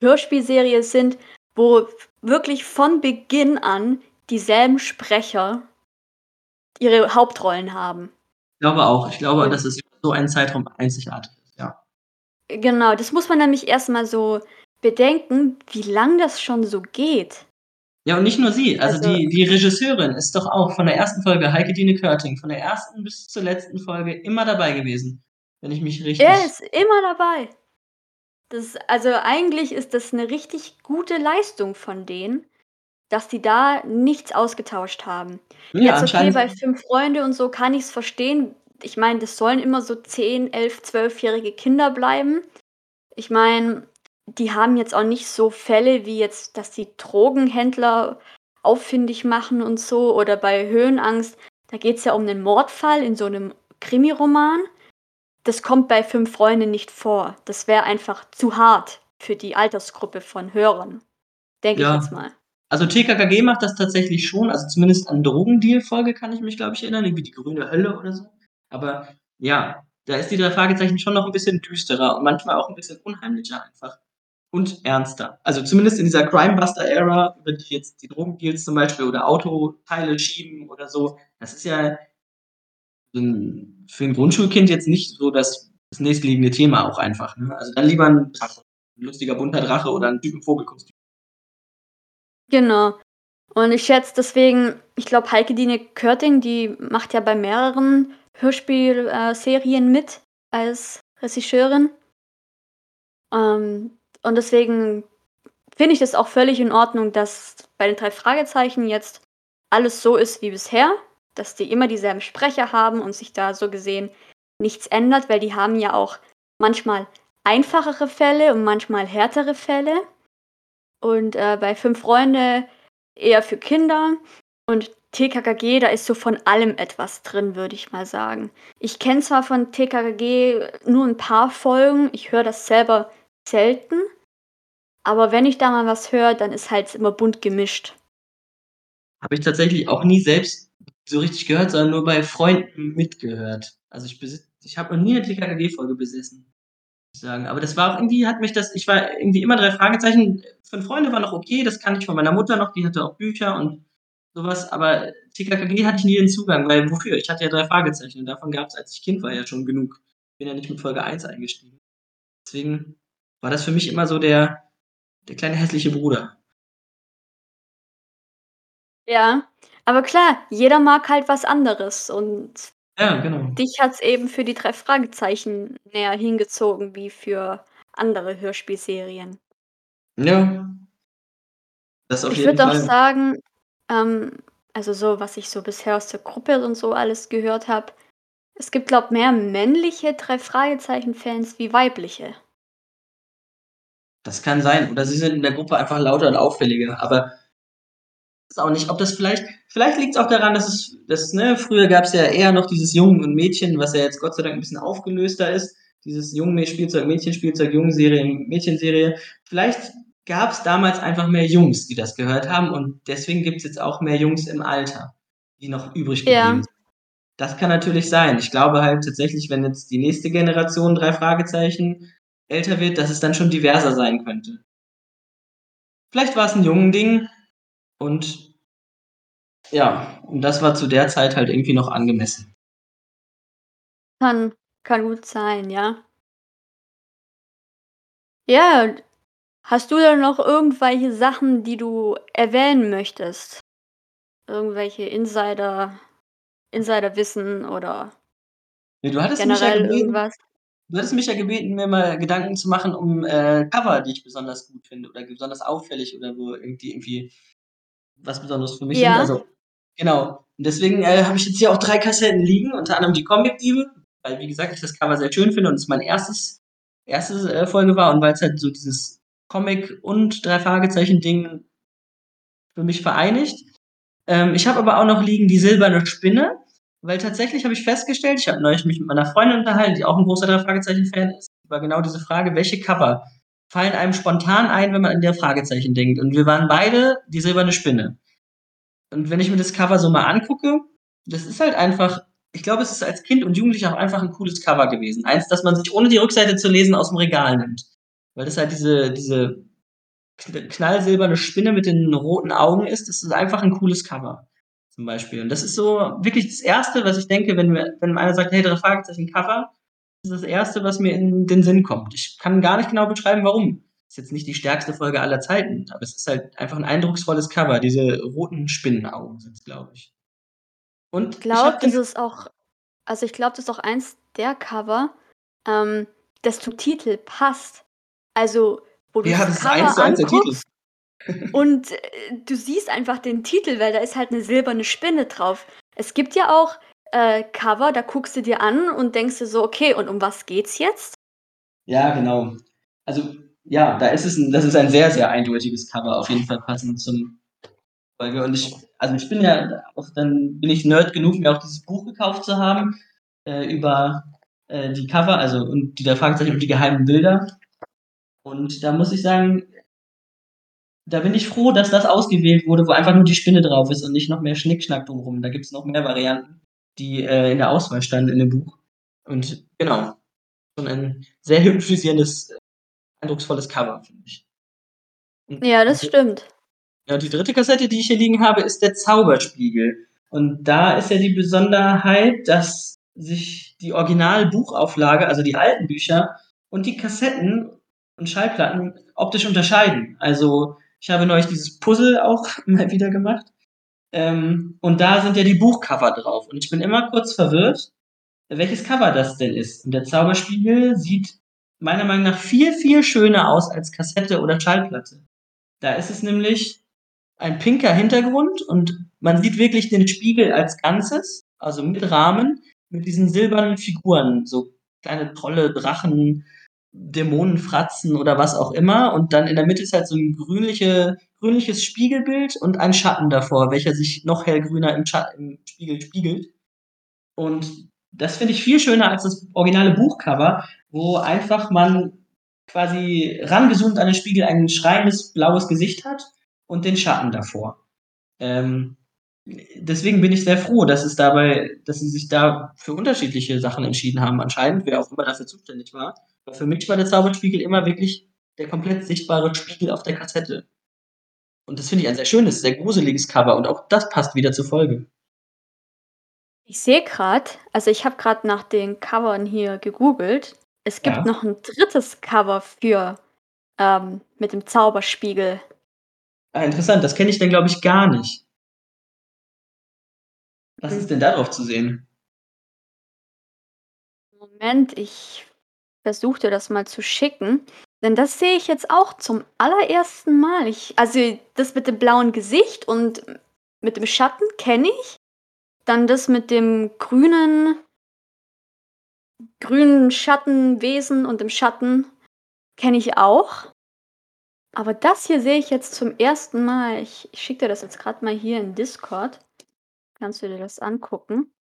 Hörspielserie sind, wo wirklich von Beginn an dieselben Sprecher ihre Hauptrollen haben. Glaube auch. Ich glaube, dass es so einen Zeitraum einzigartig ist, ja. Genau, das muss man nämlich erst mal so bedenken, wie lang das schon so geht. Ja, und nicht nur sie. Also, Also die die Regisseurin ist doch auch von der 1. Folge Heike Dine Körting, von der 1. bis zur letzten Folge immer dabei gewesen, wenn ich mich Er richtig ist immer dabei. Das also, eigentlich ist das 'ne richtig gute Leistung von denen, dass die da nichts ausgetauscht haben. Ja, Jetzt okay, bei 5 Freunde und so kann ich's verstehen. Ich meine, das sollen immer so 10, 11, zwölfjährige Kinder bleiben. Ich meine, die haben jetzt auch nicht so Fälle wie jetzt, dass die Drogenhändler ausfindig machen und so oder bei Höhenangst, da geht's ja um 'nen Mordfall in so 'nem Krimiroman. Das kommt bei 5 Freunde nicht vor. Das wäre einfach zu hart für die Altersgruppe von Hörern, denke ich Ja. jetzt mal. Also, TKKG macht das tatsächlich schon. Also, zumindest an Drogendeal-Folge kann ich mich, glaube ich, erinnern, irgendwie die Grüne Hölle oder so. Aber ja, da ist die 3 Fragezeichen schon noch 'n bisschen düsterer und manchmal auch 'n bisschen unheimlicher einfach und ernster. Also, zumindest in dieser Crimebuster-Ära, über die jetzt die Drogendeals zum Beispiel oder Autoteile schieben oder so. Das ist ja für 'n Grundschulkind jetzt nicht so das das nächstgelegene Thema auch einfach, ne? Also, dann lieber 'n Drache. 'N lustiger bunter Drache oder 'n Typ im Vogelkostüm. Genau. Und ich schätze deswegen ich glaube, Heike Dine Körting, die macht ja bei mehreren Hörspiel äh, mit als Regisseurin. Ähm, und deswegen finde ich das auch völlig in Ordnung, dass bei den 3 Fragezeichen jetzt alles so ist wie bisher, dass die immer dieselben Sprecher haben und sich da so gesehen nichts ändert, weil die haben ja auch manchmal einfachere Fälle und manchmal härtere Fälle. Und, äh, bei 5 Freunde eher für Kinder und TKKG, da ist so von allem etwas drin, würde ich mal sagen. Ich kenne zwar von TKKG nur 'n paar Folgen, ich höre das selber selten, aber wenn ich da mal was höre, dann ist halt immer bunt gemischt. Habe ich tatsächlich auch nie selbst so richtig gehört, sondern nur bei Freunden mitgehört. Also, ich besi ich habe noch nie 'ne TKKG-Folge besessen, sagen. Aber das war auch irgendwie hat mich das ich war irgendwie immer 3 Fragezeichen 5 Freunde war noch okay, das kannte ich von meiner Mutter noch, die hatte auch Bücher und so was, aber TKKG hatte ich nie den Zugang, weil wofür? Ich hatte ja 3 Fragezeichen und davon gab's, als ich Kind war, ja schon genug. Bin ja nicht mit Folge 1 eingestiegen. Deswegen war das für mich immer so der der kleine hässliche Bruder. Ja, aber klar, jeder mag halt was anderes und Ja, genau. dich hat's eben für die 3 Fragezeichen näher hingezogen wie für andere Hörspielserien. Ja. Das auf Ich jeden würde auch Fall. sagen, ähm also, so, was ich so bisher aus der Gruppe und so alles gehört habe, es gibt, glaube, mehr männliche 3 Fragezeichen-Fans wie weibliche. Das kann sein. Oder sie sind in der Gruppe einfach lauter und auffälliger, aber weiß auch nicht, ob das vielleicht vielleicht liegt's auch daran, dass es dass ne, früher gab's ja eher noch dieses Jungen und Mädchen, was ja jetzt Gott sei Dank 'n bisschen aufgelöster ist. Dieses Jungen-Spielzeug, Mädchenspielzeug, Jungenserie, Mädchenserie. Vielleicht gab's damals einfach mehr Jungs, die das gehört haben und deswegen gibt's jetzt auch mehr Jungs im Alter, die noch übrig geblieben Ja. sind. Das kann natürlich sein. Ich glaube halt tatsächlich, wenn jetzt die nächste Generation 3 Fragezeichen älter wird, dass es dann schon diverser sein könnte. Vielleicht war's 'n Jungen-Ding und ja, und das war zu der Zeit halt irgendwie noch angemessen. Kann kann gut sein, ja. Ja, hast du denn noch irgendwelche Sachen, die du erwähnen möchtest? Irgendwelche Insider Insiderwissen oder Ne, du hattest mich ja generell gebeten irgendwas? du hattest mich ja gebeten, mir mal Gedanken zu machen um, äh, Cover, die ich besonders gut finde oder besonders auffällig oder wo irgendwie irgendwie was Besonderes für mich sind. Ja. Also genau. Und deswegen, äh, habe ich jetzt hier auch 3 Kassetten liegen, unter anderem die Comicdiebe, weil, wie gesagt, ich das Cover sehr schön finde und es mein erstes erste, äh, Folge war und weil's halt so dieses Comic und 3 Fragezeichen-Ding für mich vereinigt. Ähm, ich habe aber auch noch liegen die Silberne Spinne, weil tatsächlich habe ich festgestellt ich habe neulich mich mit meiner Freundin unterhalten, die auch 'n großer 3 Fragezeichen-Fan ist, über genau diese Frage: „Welche Cover fallen einem spontan ein, wenn man an 3 Fragezeichen denkt?“ Und wir waren beide die Silberne Spinne. Und wenn ich mir das Cover so mal angucke, das ist halt einfach ich glaube, es ist als Kind und Jugendlicher auch einfach 'n cooles Cover gewesen. Eins, das man sich ohne die Rückseite zu lesen aus'm Regal nimmt. Weil das halt diese diese kn knallsilberne Spinne mit den roten Augen ist. Das ist einfach 'n cooles Cover zum Beispiel. Und das ist so wirklich das 1., was ich denke, wenn mir wenn einer sagt: „Hey, 3 Fragezeichen Cover“, ist das 1., was mir in den Sinn kommt. Ich kann gar nicht genau beschreiben, warum. Ist jetzt nicht die stärkste Folge aller Zeiten, aber es ist halt einfach 'n eindrucksvolles Cover. Diese roten Spinnenaugen sind's, glaube ich. Und ich glaube, das ist auch also, ich glaube, das ist auch eins der Cover, ähm, das zum Titel passt. Also, wo du Ja, das das ist eins zu eins der Titel. und, äh, du siehst einfach den Titel, weil da ist halt 'ne silberne Spinne drauf. Es gibt ja auch, äh, Cover, da guckst du dir an und denkst dir so: „Okay, und um was geht's jetzt?“ Ja, genau. Also, ja, da ist es 'n das ist ein sehr, sehr eindeutiges Cover, auf jeden Fall passend zum Folge. Und ich also, ich bin ja auch dann bin ich Nerd genug, mir auch dieses Buch gekauft zu haben, äh, über, äh, die Cover, also und die 3 Fragezeichen und die geheimen Bilder. Und da muss ich sagen da bin ich froh, dass das ausgewählt wurde, wo einfach nur die Spinne drauf ist und nicht noch mehr Schnickschnack drumrum. Da gibt's noch mehr Varianten, die, äh, in der Auswahl standen in dem Buch. Und genau, schon ein sehr hypnotisierendes, äh, eindrucksvolles Cover, finde ich. Hm, Ja, und das d stimmt. ja, die 3. Kassette, die ich hier liegen habe, ist der Zauberspiegel. Und da ist ja die Besonderheit, dass sich die Originalbuchauflage, also die alten Bücher und die Kassetten und Schallplatten optisch unterscheiden. Also ich habe neulich dieses Puzzle auch (laughs) mal wieder gemacht. Ähm, und da sind ja die Buchcover drauf. Und ich bin immer kurz verwirrt, welches Cover das denn ist. Und der Zauberspiegel sieht meiner Meinung nach viel, viel schöner aus als Kassette oder Schallplatte. Da ist es nämlich ein pinker Hintergrund und man sieht wirklich den Spiegel als Ganzes, also mit Rahmen, mit diesen silbernen Figuren, so kleine Trolle, Drachen, Dämonenfratzen oder was auch immer. Und dann in der Mitte ist halt so ein grünliche, grünliches Spiegelbild und ein Schatten davor, welcher sich noch hellgrüner im, im Spiegel spiegelt. Und das finde ich viel schöner als das originale Buchcover, wo einfach man quasi rangezoomt an den Spiegel ein schreiendes blaues Gesicht hat und den Schatten davor. Ähm, deswegen bin ich sehr froh, dass es dabei, dass sie sich da für unterschiedliche Sachen entschieden haben, anscheinend, wer auch immer dafür zuständig war. Aber für mich war der Zauberspiegel immer wirklich der komplett sichtbare Spiegel auf der Kassette. Und das finde ich ein sehr schönes, sehr gruseliges Cover und auch das passt wieder zur Folge. Ich sehe gerade, also ich habe gerade nach den Covern hier gegoogelt. Es gibt Ja. noch ein drittes Cover für ähm, mit dem Zauberspiegel. Ah, interessant, das kenne ich dann, glaube ich, gar nicht. Was ist denn da drauf zu sehen? Moment, ich versuche dir das mal zu schicken. Denn das sehe ich jetzt auch zum allerersten Mal. Ich, also das mit dem blauen Gesicht und mit dem Schatten kenne ich. Dann das mit dem grünen, grünen Schattenwesen und dem Schatten kenne ich auch. Aber das hier sehe ich jetzt zum ersten Mal. Ich, ich schicke dir das jetzt gerade mal hier in Discord. Kannst du dir das angucken?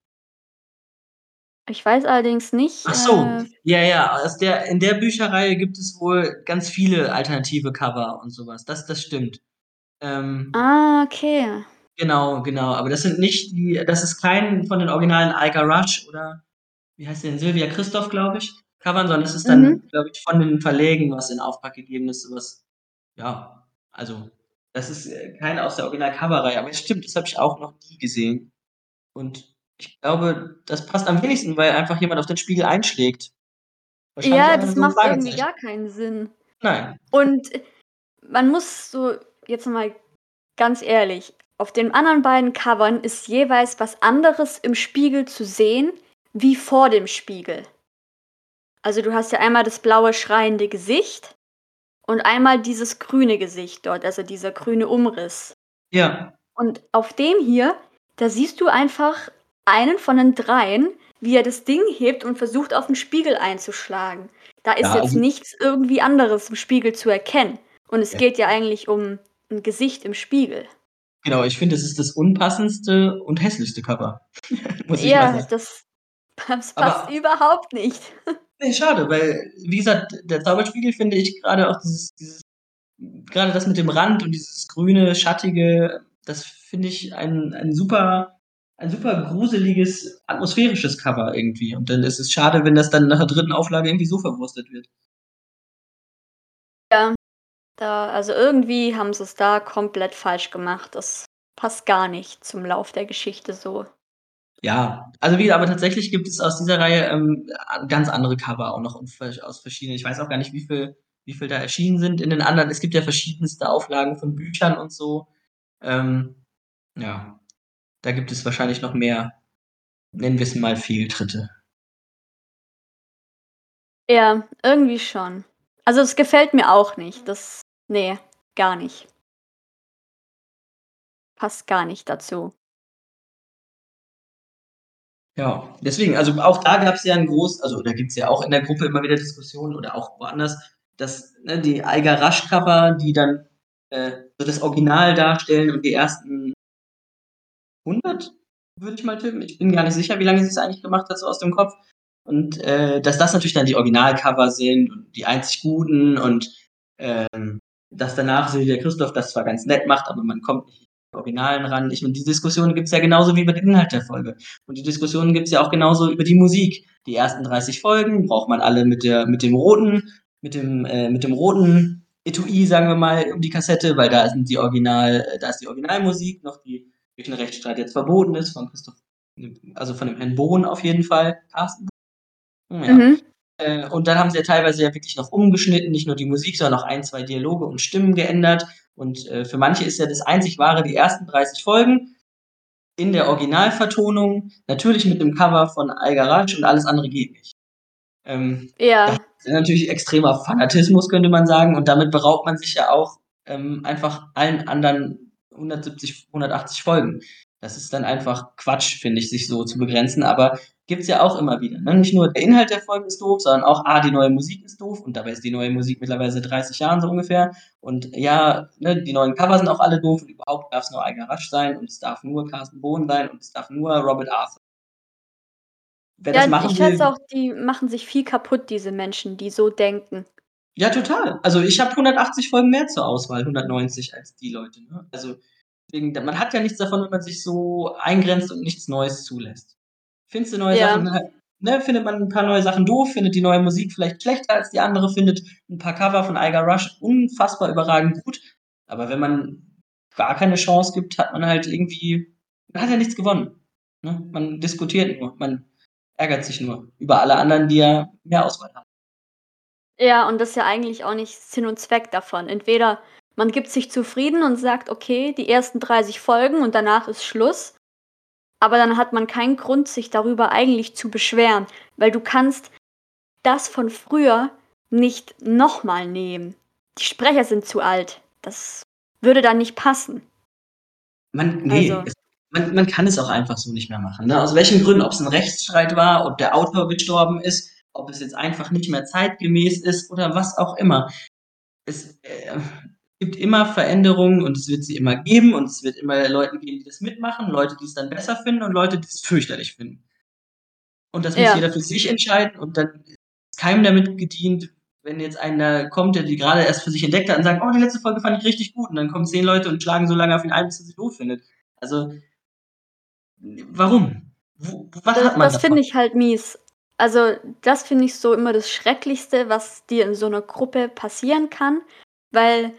Ich weiß allerdings nicht. Ach so, Äh, ja, ja, aus der, in der Bücherreihe gibt es wohl ganz viele alternative Cover und sowas. Das, das stimmt. Ähm, ah, okay. Genau, genau. Aber das sind nicht die, das ist kein von den originalen Iga Rush oder wie heißt der denn? Silvia Christoph, glaube ich, Covern, sondern es ist dann, Mhm. glaube ich, von den Verlegen, was in Auftrag gegeben ist, sowas. Ja, also, das ist äh, kein aus der Original-Coverreihe, aber es stimmt, das habe ich auch noch nie gesehen. Und ich glaube, das passt am wenigsten, weil einfach jemand auf den Spiegel einschlägt. Ja, das macht irgendwie gar keinen Sinn. Nein. Und man muss so, jetzt mal ganz ehrlich, auf den anderen beiden Covern ist jeweils was anderes im Spiegel zu sehen, wie vor dem Spiegel. Also du hast ja einmal das blaue schreiende Gesicht und einmal dieses grüne Gesicht dort, also dieser grüne Umriss. Ja. Und auf dem hier, da siehst du einfach einen von den dreien, wie er das Ding hebt und versucht, auf den Spiegel einzuschlagen. Da ist Ja, jetzt also- nichts irgendwie anderes im Spiegel zu erkennen. Und es Ja. geht ja eigentlich um ein Gesicht im Spiegel. Genau, ich finde, es ist das unpassendste und hässlichste Cover. (laughs) Muss ich mal Ja, sagen. das, das Aber- passt überhaupt nicht. (laughs) Nee, schade, weil, wie gesagt, der Zauberspiegel finde ich gerade auch dieses, dieses, gerade das mit dem Rand und dieses grüne, schattige, das finde ich ein, ein super, ein super gruseliges, atmosphärisches Cover irgendwie. Und dann ist es schade, wenn das dann nach der dritten Auflage irgendwie so verwurstet wird. Da, also irgendwie haben sie es da komplett falsch gemacht. Das passt gar nicht zum Lauf der Geschichte so. Ja, also wie, aber tatsächlich gibt es aus dieser Reihe ähm, ganz andere Cover auch noch aus verschiedenen. Ich weiß auch gar nicht, wie viel, wie viel da erschienen sind in den anderen. Es gibt ja verschiedenste Auflagen von Büchern und so. Ähm, ja, da gibt es wahrscheinlich noch mehr, nennen wir es mal Fehltritte. Ja, irgendwie schon. Also es gefällt mir auch nicht. Das, nee, gar nicht. Passt gar nicht dazu. Ja, deswegen, also auch da gab es ja ein groß, also da gibt es ja auch in der Gruppe immer wieder Diskussionen oder auch woanders, dass ne, die Eiger Rasch Cover, die dann äh, so das Original darstellen und die ersten 100, würde ich mal tippen. Ich bin gar nicht sicher, wie lange sie es eigentlich gemacht hat, so aus dem Kopf. Und äh, dass das natürlich dann die Originalcover sind und die einzig guten und ähm, dass danach Silvia Christoph das zwar ganz nett macht, aber man kommt nicht die Originalen ran. Ich meine, die Diskussion gibt's ja genauso wie über den Inhalt der Folge. Und die Diskussion gibt's ja auch genauso über die Musik. Die ersten 30 Folgen braucht man alle mit der, mit dem roten, mit dem, äh, mit dem roten Etui, sagen wir mal, um die Kassette, weil da sind die Original, äh, da ist die Originalmusik noch, die durch den Rechtsstreit jetzt verboten ist von Christoph also von dem Herrn Bohn auf jeden Fall. Carsten? Ja. Mhm. Äh, und dann haben sie ja teilweise ja wirklich noch umgeschnitten, nicht nur die Musik, sondern auch ein, zwei Dialoge und Stimmen geändert. Und äh, für manche ist ja das einzig wahre die ersten 30 Folgen in der Originalvertonung, natürlich mit dem Cover von Algaraj und alles andere geht nicht. Ähm, ja. Das ist natürlich extremer Fanatismus, könnte man sagen. Und damit beraubt man sich ja auch ähm, einfach allen anderen 170, 180 Folgen. Das ist dann einfach Quatsch, finde ich, sich so zu begrenzen. Aber gibt es ja auch immer wieder. Ne? Nicht nur der Inhalt der Folgen ist doof, sondern auch, ah, die neue Musik ist doof. Und dabei ist die neue Musik mittlerweile seit 30 Jahren so ungefähr. Und ja, ne, die neuen Cover sind auch alle doof. Und überhaupt darf es nur Eiger Rasch sein. Und es darf nur Carsten Bohn sein. Und es darf nur Robert Arthur. Wer ja, das machen ich schätze will, auch, die machen sich viel kaputt, diese Menschen, die so denken. Ja, total. Also ich habe 180 Folgen mehr zur Auswahl, 190 als die Leute. Ne? Also deswegen, man hat ja nichts davon, wenn man sich so eingrenzt und nichts Neues zulässt. Findest du neue ja. Sachen, ne, findet man ein paar neue Sachen doof, findet die neue Musik vielleicht schlechter als die andere, findet ein paar Cover von Iger Rush unfassbar überragend gut. Aber wenn man gar keine Chance gibt, hat man halt irgendwie, man hat ja nichts gewonnen. Ne? Man diskutiert nur, man ärgert sich nur über alle anderen, die ja mehr Auswahl haben. Ja, und das ist ja eigentlich auch nicht Sinn und Zweck davon. Entweder man gibt sich zufrieden und sagt, okay, die ersten 30 Folgen und danach ist Schluss. Aber dann hat man keinen Grund, sich darüber eigentlich zu beschweren, weil du kannst das von früher nicht nochmal nehmen. Die Sprecher sind zu alt. Das würde dann nicht passen. Man, nee, also. es, man, man kann es auch einfach so nicht mehr machen. Ne? Aus welchen Gründen, ob es ein Rechtsstreit war, ob der Autor gestorben ist, ob es jetzt einfach nicht mehr zeitgemäß ist oder was auch immer. Es äh, gibt immer Veränderungen und es wird sie immer geben und es wird immer Leute geben, die das mitmachen, Leute, die es dann besser finden und Leute, die es fürchterlich finden. Und das muss ja. jeder für sich entscheiden und dann ist keinem damit gedient, wenn jetzt einer kommt, der die gerade erst für sich entdeckt hat und sagt, oh, die letzte Folge fand ich richtig gut und dann kommen zehn Leute und schlagen so lange auf ihn ein, bis er sie doof findet. Also, warum? Was das, hat man Das finde ich halt mies. Also, das finde ich so immer das Schrecklichste, was dir in so einer Gruppe passieren kann, weil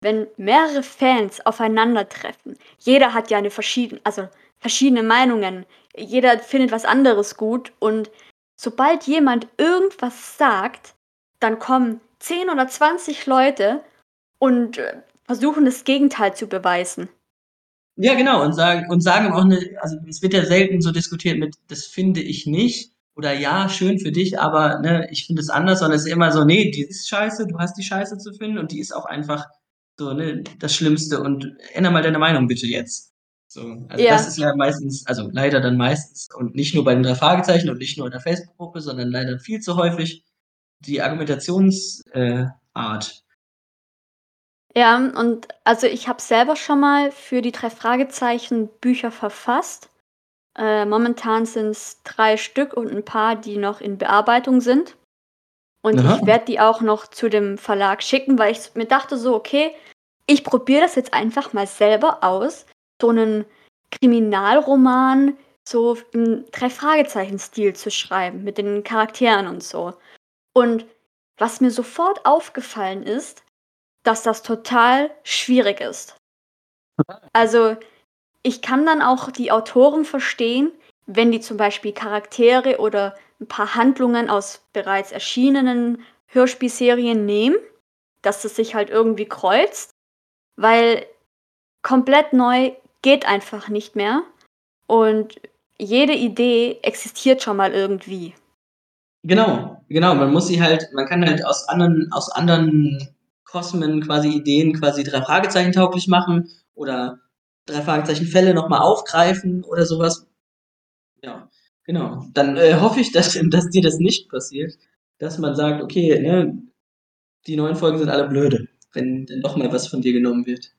wenn mehrere Fans aufeinandertreffen, jeder hat ja eine verschiedene, also verschiedene Meinungen, jeder findet was anderes gut und sobald jemand irgendwas sagt, dann kommen 10 oder 20 Leute und äh, versuchen das Gegenteil zu beweisen. Ja, genau, und sagen, und sagen auch eine, also es wird ja selten so diskutiert mit, das finde ich nicht, oder ja, schön für dich, aber ne, ich finde es anders, sondern es ist immer so, nee, die ist scheiße, du hast die Scheiße zu finden und die ist auch einfach so, ne, das Schlimmste und ändere mal deine Meinung bitte jetzt. So, also ja. das ist ja meistens, also leider dann meistens und nicht nur bei den drei Fragezeichen und nicht nur in der Facebook-Gruppe, sondern leider viel zu häufig die Argumentationsart. Äh, ja, und also ich habe selber schon mal für die drei Fragezeichen Bücher verfasst äh, momentan sind es drei Stück und ein paar, die noch in Bearbeitung sind. Und Aha. ich werde die auch noch zu dem Verlag schicken, weil ich mir dachte so, okay, ich probiere das jetzt einfach mal selber aus, so einen Kriminalroman so im Drei-Fragezeichen-Stil zu schreiben, mit den Charakteren und so. Und was mir sofort aufgefallen ist, dass das total schwierig ist. Also ich kann dann auch die Autoren verstehen, wenn die zum Beispiel Charaktere oder ein paar Handlungen aus bereits erschienenen Hörspielserien nehmen, dass das sich halt irgendwie kreuzt, weil komplett neu geht einfach nicht mehr und jede Idee existiert schon mal irgendwie. Genau, genau. Man muss sie halt, man kann halt aus anderen, aus anderen Kosmen quasi Ideen quasi drei Fragezeichen tauglich machen oder drei Fragezeichen Fälle nochmal aufgreifen oder sowas. Ja, genau. Dann äh, hoffe ich, dass, dass dir das nicht passiert, dass man sagt, okay, ne, die neuen Folgen sind alle blöde, wenn dann doch mal was von dir genommen wird.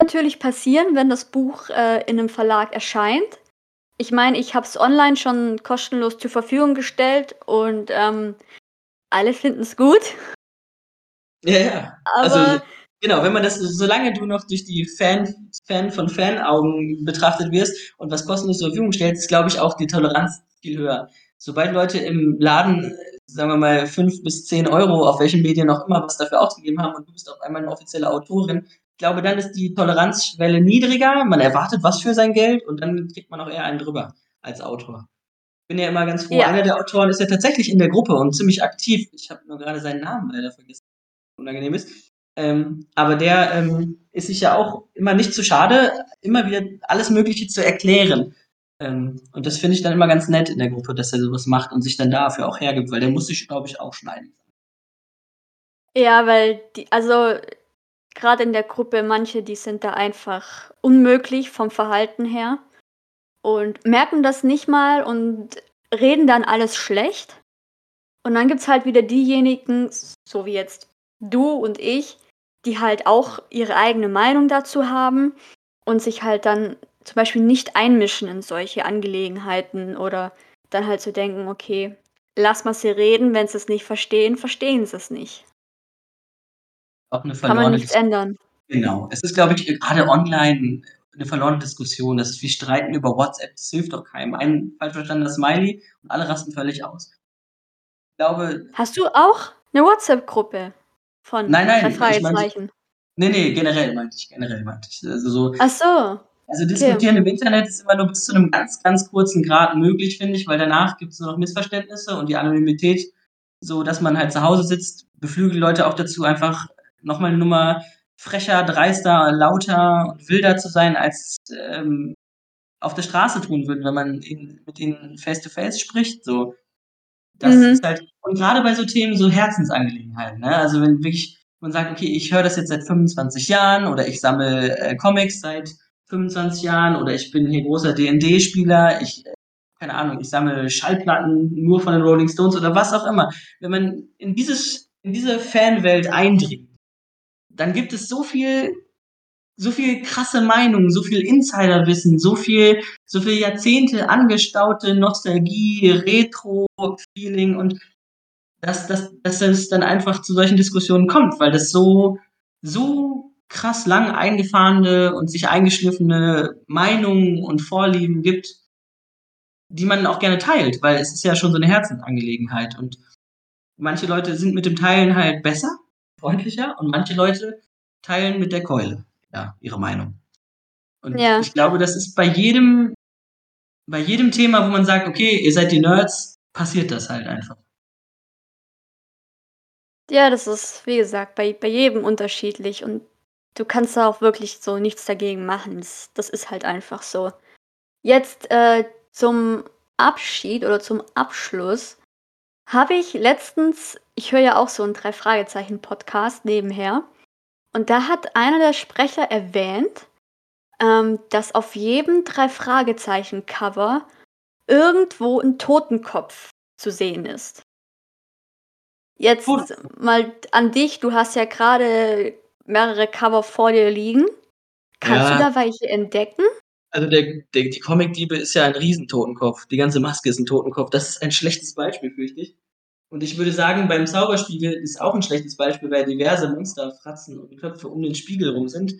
Natürlich passieren, wenn das Buch äh, in einem Verlag erscheint. Ich meine, ich habe es online schon kostenlos zur Verfügung gestellt und ähm, alle finden es gut. Ja, ja. Aber also, Genau, wenn man das, solange du noch durch die Fan, Fan von Fanaugen betrachtet wirst und was kostenlos zur Verfügung stellst, ist, glaube ich, auch die Toleranz viel höher. Sobald Leute im Laden, sagen wir mal, fünf bis zehn Euro, auf welchen Medien auch immer, was dafür ausgegeben haben und du bist auf einmal eine offizielle Autorin, glaube, dann ist die Toleranzschwelle niedriger. Man erwartet was für sein Geld und dann kriegt man auch eher einen drüber als Autor. Ich bin ja immer ganz froh. Ja. Einer der Autoren ist ja tatsächlich in der Gruppe und ziemlich aktiv. Ich habe nur gerade seinen Namen leider vergessen. Unangenehm ist. Ähm, aber der ähm, ist sich ja auch immer nicht zu schade, immer wieder alles Mögliche zu erklären. Ähm, und das finde ich dann immer ganz nett in der Gruppe, dass er sowas macht und sich dann dafür auch hergibt, weil der muss sich, glaube ich, auch schneiden. Ja, weil die, also gerade in der Gruppe, manche, die sind da einfach unmöglich vom Verhalten her und merken das nicht mal und reden dann alles schlecht. Und dann gibt es halt wieder diejenigen, so wie jetzt du und ich, die halt auch ihre eigene Meinung dazu haben und sich halt dann zum Beispiel nicht einmischen in solche Angelegenheiten oder dann halt zu so denken, okay, lass mal sie reden, wenn sie es nicht verstehen, verstehen sie es nicht. Auch eine Kann man nichts ändern. Genau. Es ist, glaube ich, gerade online eine verlorene Diskussion. Das ist wie Streiten über WhatsApp. Das hilft doch keinem. Ein falsch verstandener Smiley und alle rasten völlig aus. Ich glaube. Hast du auch eine WhatsApp-Gruppe von nein, nein, drei Fragezeichen? Nee, nee, generell meinte ich. Generell meinte ich. Also so, Ach so. Also diskutieren okay. im Internet ist immer nur bis zu einem ganz, ganz kurzen Grad möglich, finde ich, weil danach gibt es nur noch Missverständnisse und die Anonymität, so dass man halt zu Hause sitzt, beflügelt Leute auch dazu, einfach nochmal eine Nummer frecher, dreister, lauter und wilder zu sein, als ähm, auf der Straße tun würden, wenn man ihn, mit ihnen face-to-face spricht. So. Das mhm. ist halt, und gerade bei so Themen, so Herzensangelegenheiten, ne? Also wenn wirklich man sagt, okay, ich höre das jetzt seit 25 Jahren oder ich sammle äh, Comics seit 25 Jahren oder ich bin hier großer D&D-Spieler, ich, keine Ahnung, ich sammle Schallplatten nur von den Rolling Stones oder was auch immer. Wenn man in dieses, in diese Fanwelt eindringt, dann gibt es so viel, so viel krasse Meinungen, so viel Insiderwissen, so viel, so viel Jahrzehnte angestaute Nostalgie, Retro-Feeling und dass, dass, dass es dann einfach zu solchen Diskussionen kommt, weil das so, so krass lang eingefahrene und sich eingeschliffene Meinungen und Vorlieben gibt, die man auch gerne teilt, weil es ist ja schon so eine Herzensangelegenheit und manche Leute sind mit dem Teilen halt besser, freundlicher und manche Leute teilen mit der Keule, ja, ihre Meinung. Und ja. ich glaube, das ist bei jedem, bei jedem Thema, wo man sagt, okay, ihr seid die Nerds, passiert das halt einfach. Ja, das ist, wie gesagt, bei, bei jedem unterschiedlich und du kannst da auch wirklich so nichts dagegen machen. Das, das ist halt einfach so. Jetzt äh, zum Abschied oder zum Abschluss habe ich letztens, ich höre ja auch so einen Drei-Fragezeichen-Podcast nebenher, und da hat einer der Sprecher erwähnt, ähm, dass auf jedem Drei-Fragezeichen-Cover irgendwo ein Totenkopf zu sehen ist. Jetzt Gut. mal an dich, du hast ja gerade mehrere Cover vor dir liegen. Kannst ja. du da welche entdecken? Also der, der, die Comic-Diebe ist ja ein Riesentotenkopf. Die ganze Maske ist ein Totenkopf. Das ist ein schlechtes Beispiel, fürchte ich. Und ich würde sagen, beim Zauberspiegel ist auch ein schlechtes Beispiel, weil diverse Monster, Fratzen und Köpfe um den Spiegel rum sind.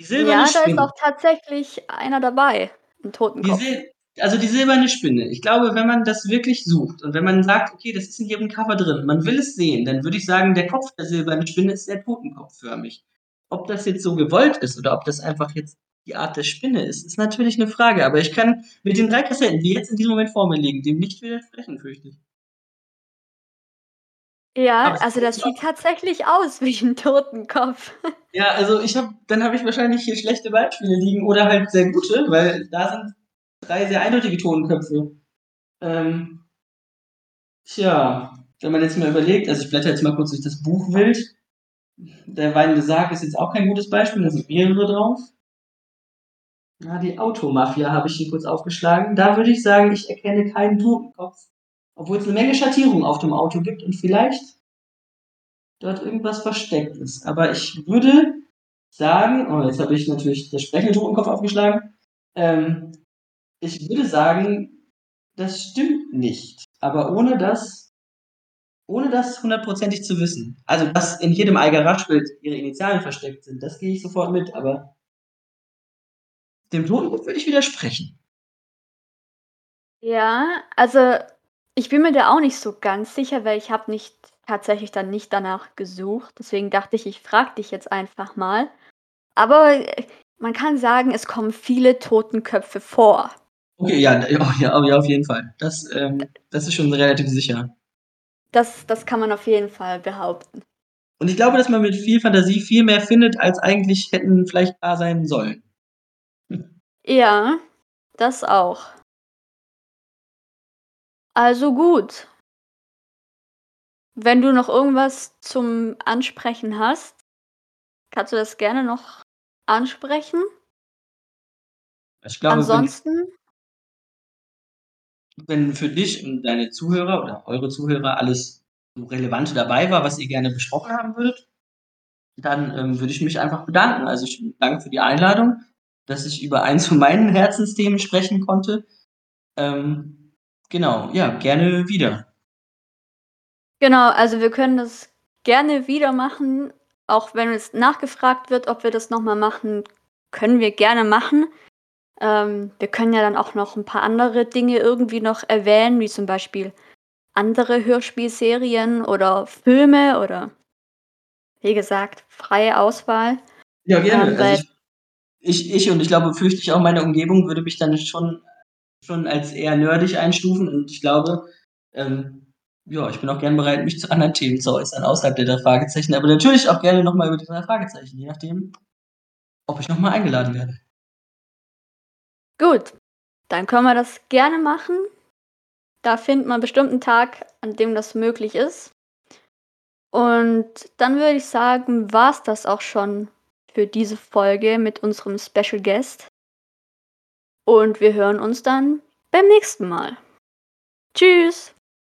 Die silberne ja, da Spinne. ist auch tatsächlich einer dabei, ein Totenkopf. Die, also die silberne Spinne. Ich glaube, wenn man das wirklich sucht und wenn man sagt, okay, das ist in jedem Cover drin, man will es sehen, dann würde ich sagen, der Kopf der silbernen Spinne ist sehr totenkopfförmig. Ob das jetzt so gewollt ist oder ob das einfach jetzt die Art der Spinne ist, ist natürlich eine Frage. Aber ich kann mit den drei Kassetten, die jetzt in diesem Moment vor mir liegen, dem nicht widersprechen, fürchte ich. Ja, also das sieht tatsächlich aus wie ein Totenkopf. (laughs) Ja, also ich habe, dann habe ich wahrscheinlich hier schlechte Beispiele liegen oder halt sehr gute, weil da sind drei sehr eindeutige Totenköpfe. Ähm, tja, wenn man jetzt mal überlegt, also ich blätter jetzt mal kurz durch das Buch wild. Der weinende Sarg ist jetzt auch kein gutes Beispiel, da sind mehrere drauf. Ja, die Automafia habe ich hier kurz aufgeschlagen. Da würde ich sagen, ich erkenne keinen Totenkopf. Obwohl es eine Menge Schattierungen auf dem Auto gibt und vielleicht dort irgendwas versteckt ist. Aber ich würde sagen, oh, jetzt habe ich natürlich der sprechende Totenkopf aufgeschlagen. Ähm, ich würde sagen, das stimmt nicht. Aber ohne das, ohne das hundertprozentig zu wissen. Also, dass in jedem Algaraschbild ihre Initialen versteckt sind, das gehe ich sofort mit, aber dem Totenbuch würde ich widersprechen. Ja, also ich bin mir da auch nicht so ganz sicher, weil ich habe nicht tatsächlich dann nicht danach gesucht. Deswegen dachte ich, ich frage dich jetzt einfach mal. Aber, äh, man kann sagen, es kommen viele Totenköpfe vor. Okay, ja, ja, ja, auf jeden Fall. Das, ähm das ist schon relativ sicher. Das das kann man auf jeden Fall behaupten. Und ich glaube, dass man mit viel Fantasie viel mehr findet, als eigentlich hätten vielleicht da sein sollen. Ja, das auch. Also gut. Wenn du noch irgendwas zum Ansprechen hast, kannst du das gerne noch ansprechen. Ich glaube, wenn Ansonsten wenn für dich und deine Zuhörer oder eure Zuhörer alles Relevante dabei war, was ihr gerne besprochen haben würdet, dann, ähm, würde ich mich einfach bedanken. Also, ich danke für die Einladung, dass ich über eins von meinen Herzensthemen sprechen konnte. Ähm, genau, ja, gerne wieder. Genau, also wir können das gerne wieder machen, auch wenn es nachgefragt wird, ob wir das noch mal machen, können wir gerne machen. Ähm, wir können ja dann auch noch 'n paar andere Dinge irgendwie noch erwähnen, wie zum Beispiel andere Hörspielserien oder Filme oder wie gesagt, freie Auswahl. Ja, gerne. Ähm, Also, ich ich ich und ich glaube, fürchte ich auch meine Umgebung würde mich dann schon schon als eher nerdig einstufen und ich glaube, ähm ja, ich bin auch gern bereit, mich zu anderen Themen zu äußern, außerhalb der 3 Fragezeichen, aber natürlich auch gerne noch mal über die 3 Fragezeichen, je nachdem, ob ich noch mal eingeladen werde. Gut, dann können wir das gerne machen. Da finden wir bestimmt 'n Tag, an dem das möglich ist. Und dann würde ich sagen, war's das auch schon für diese Folge mit unserem Special Guest. Und wir hören uns dann beim nächsten Mal. Tschüss.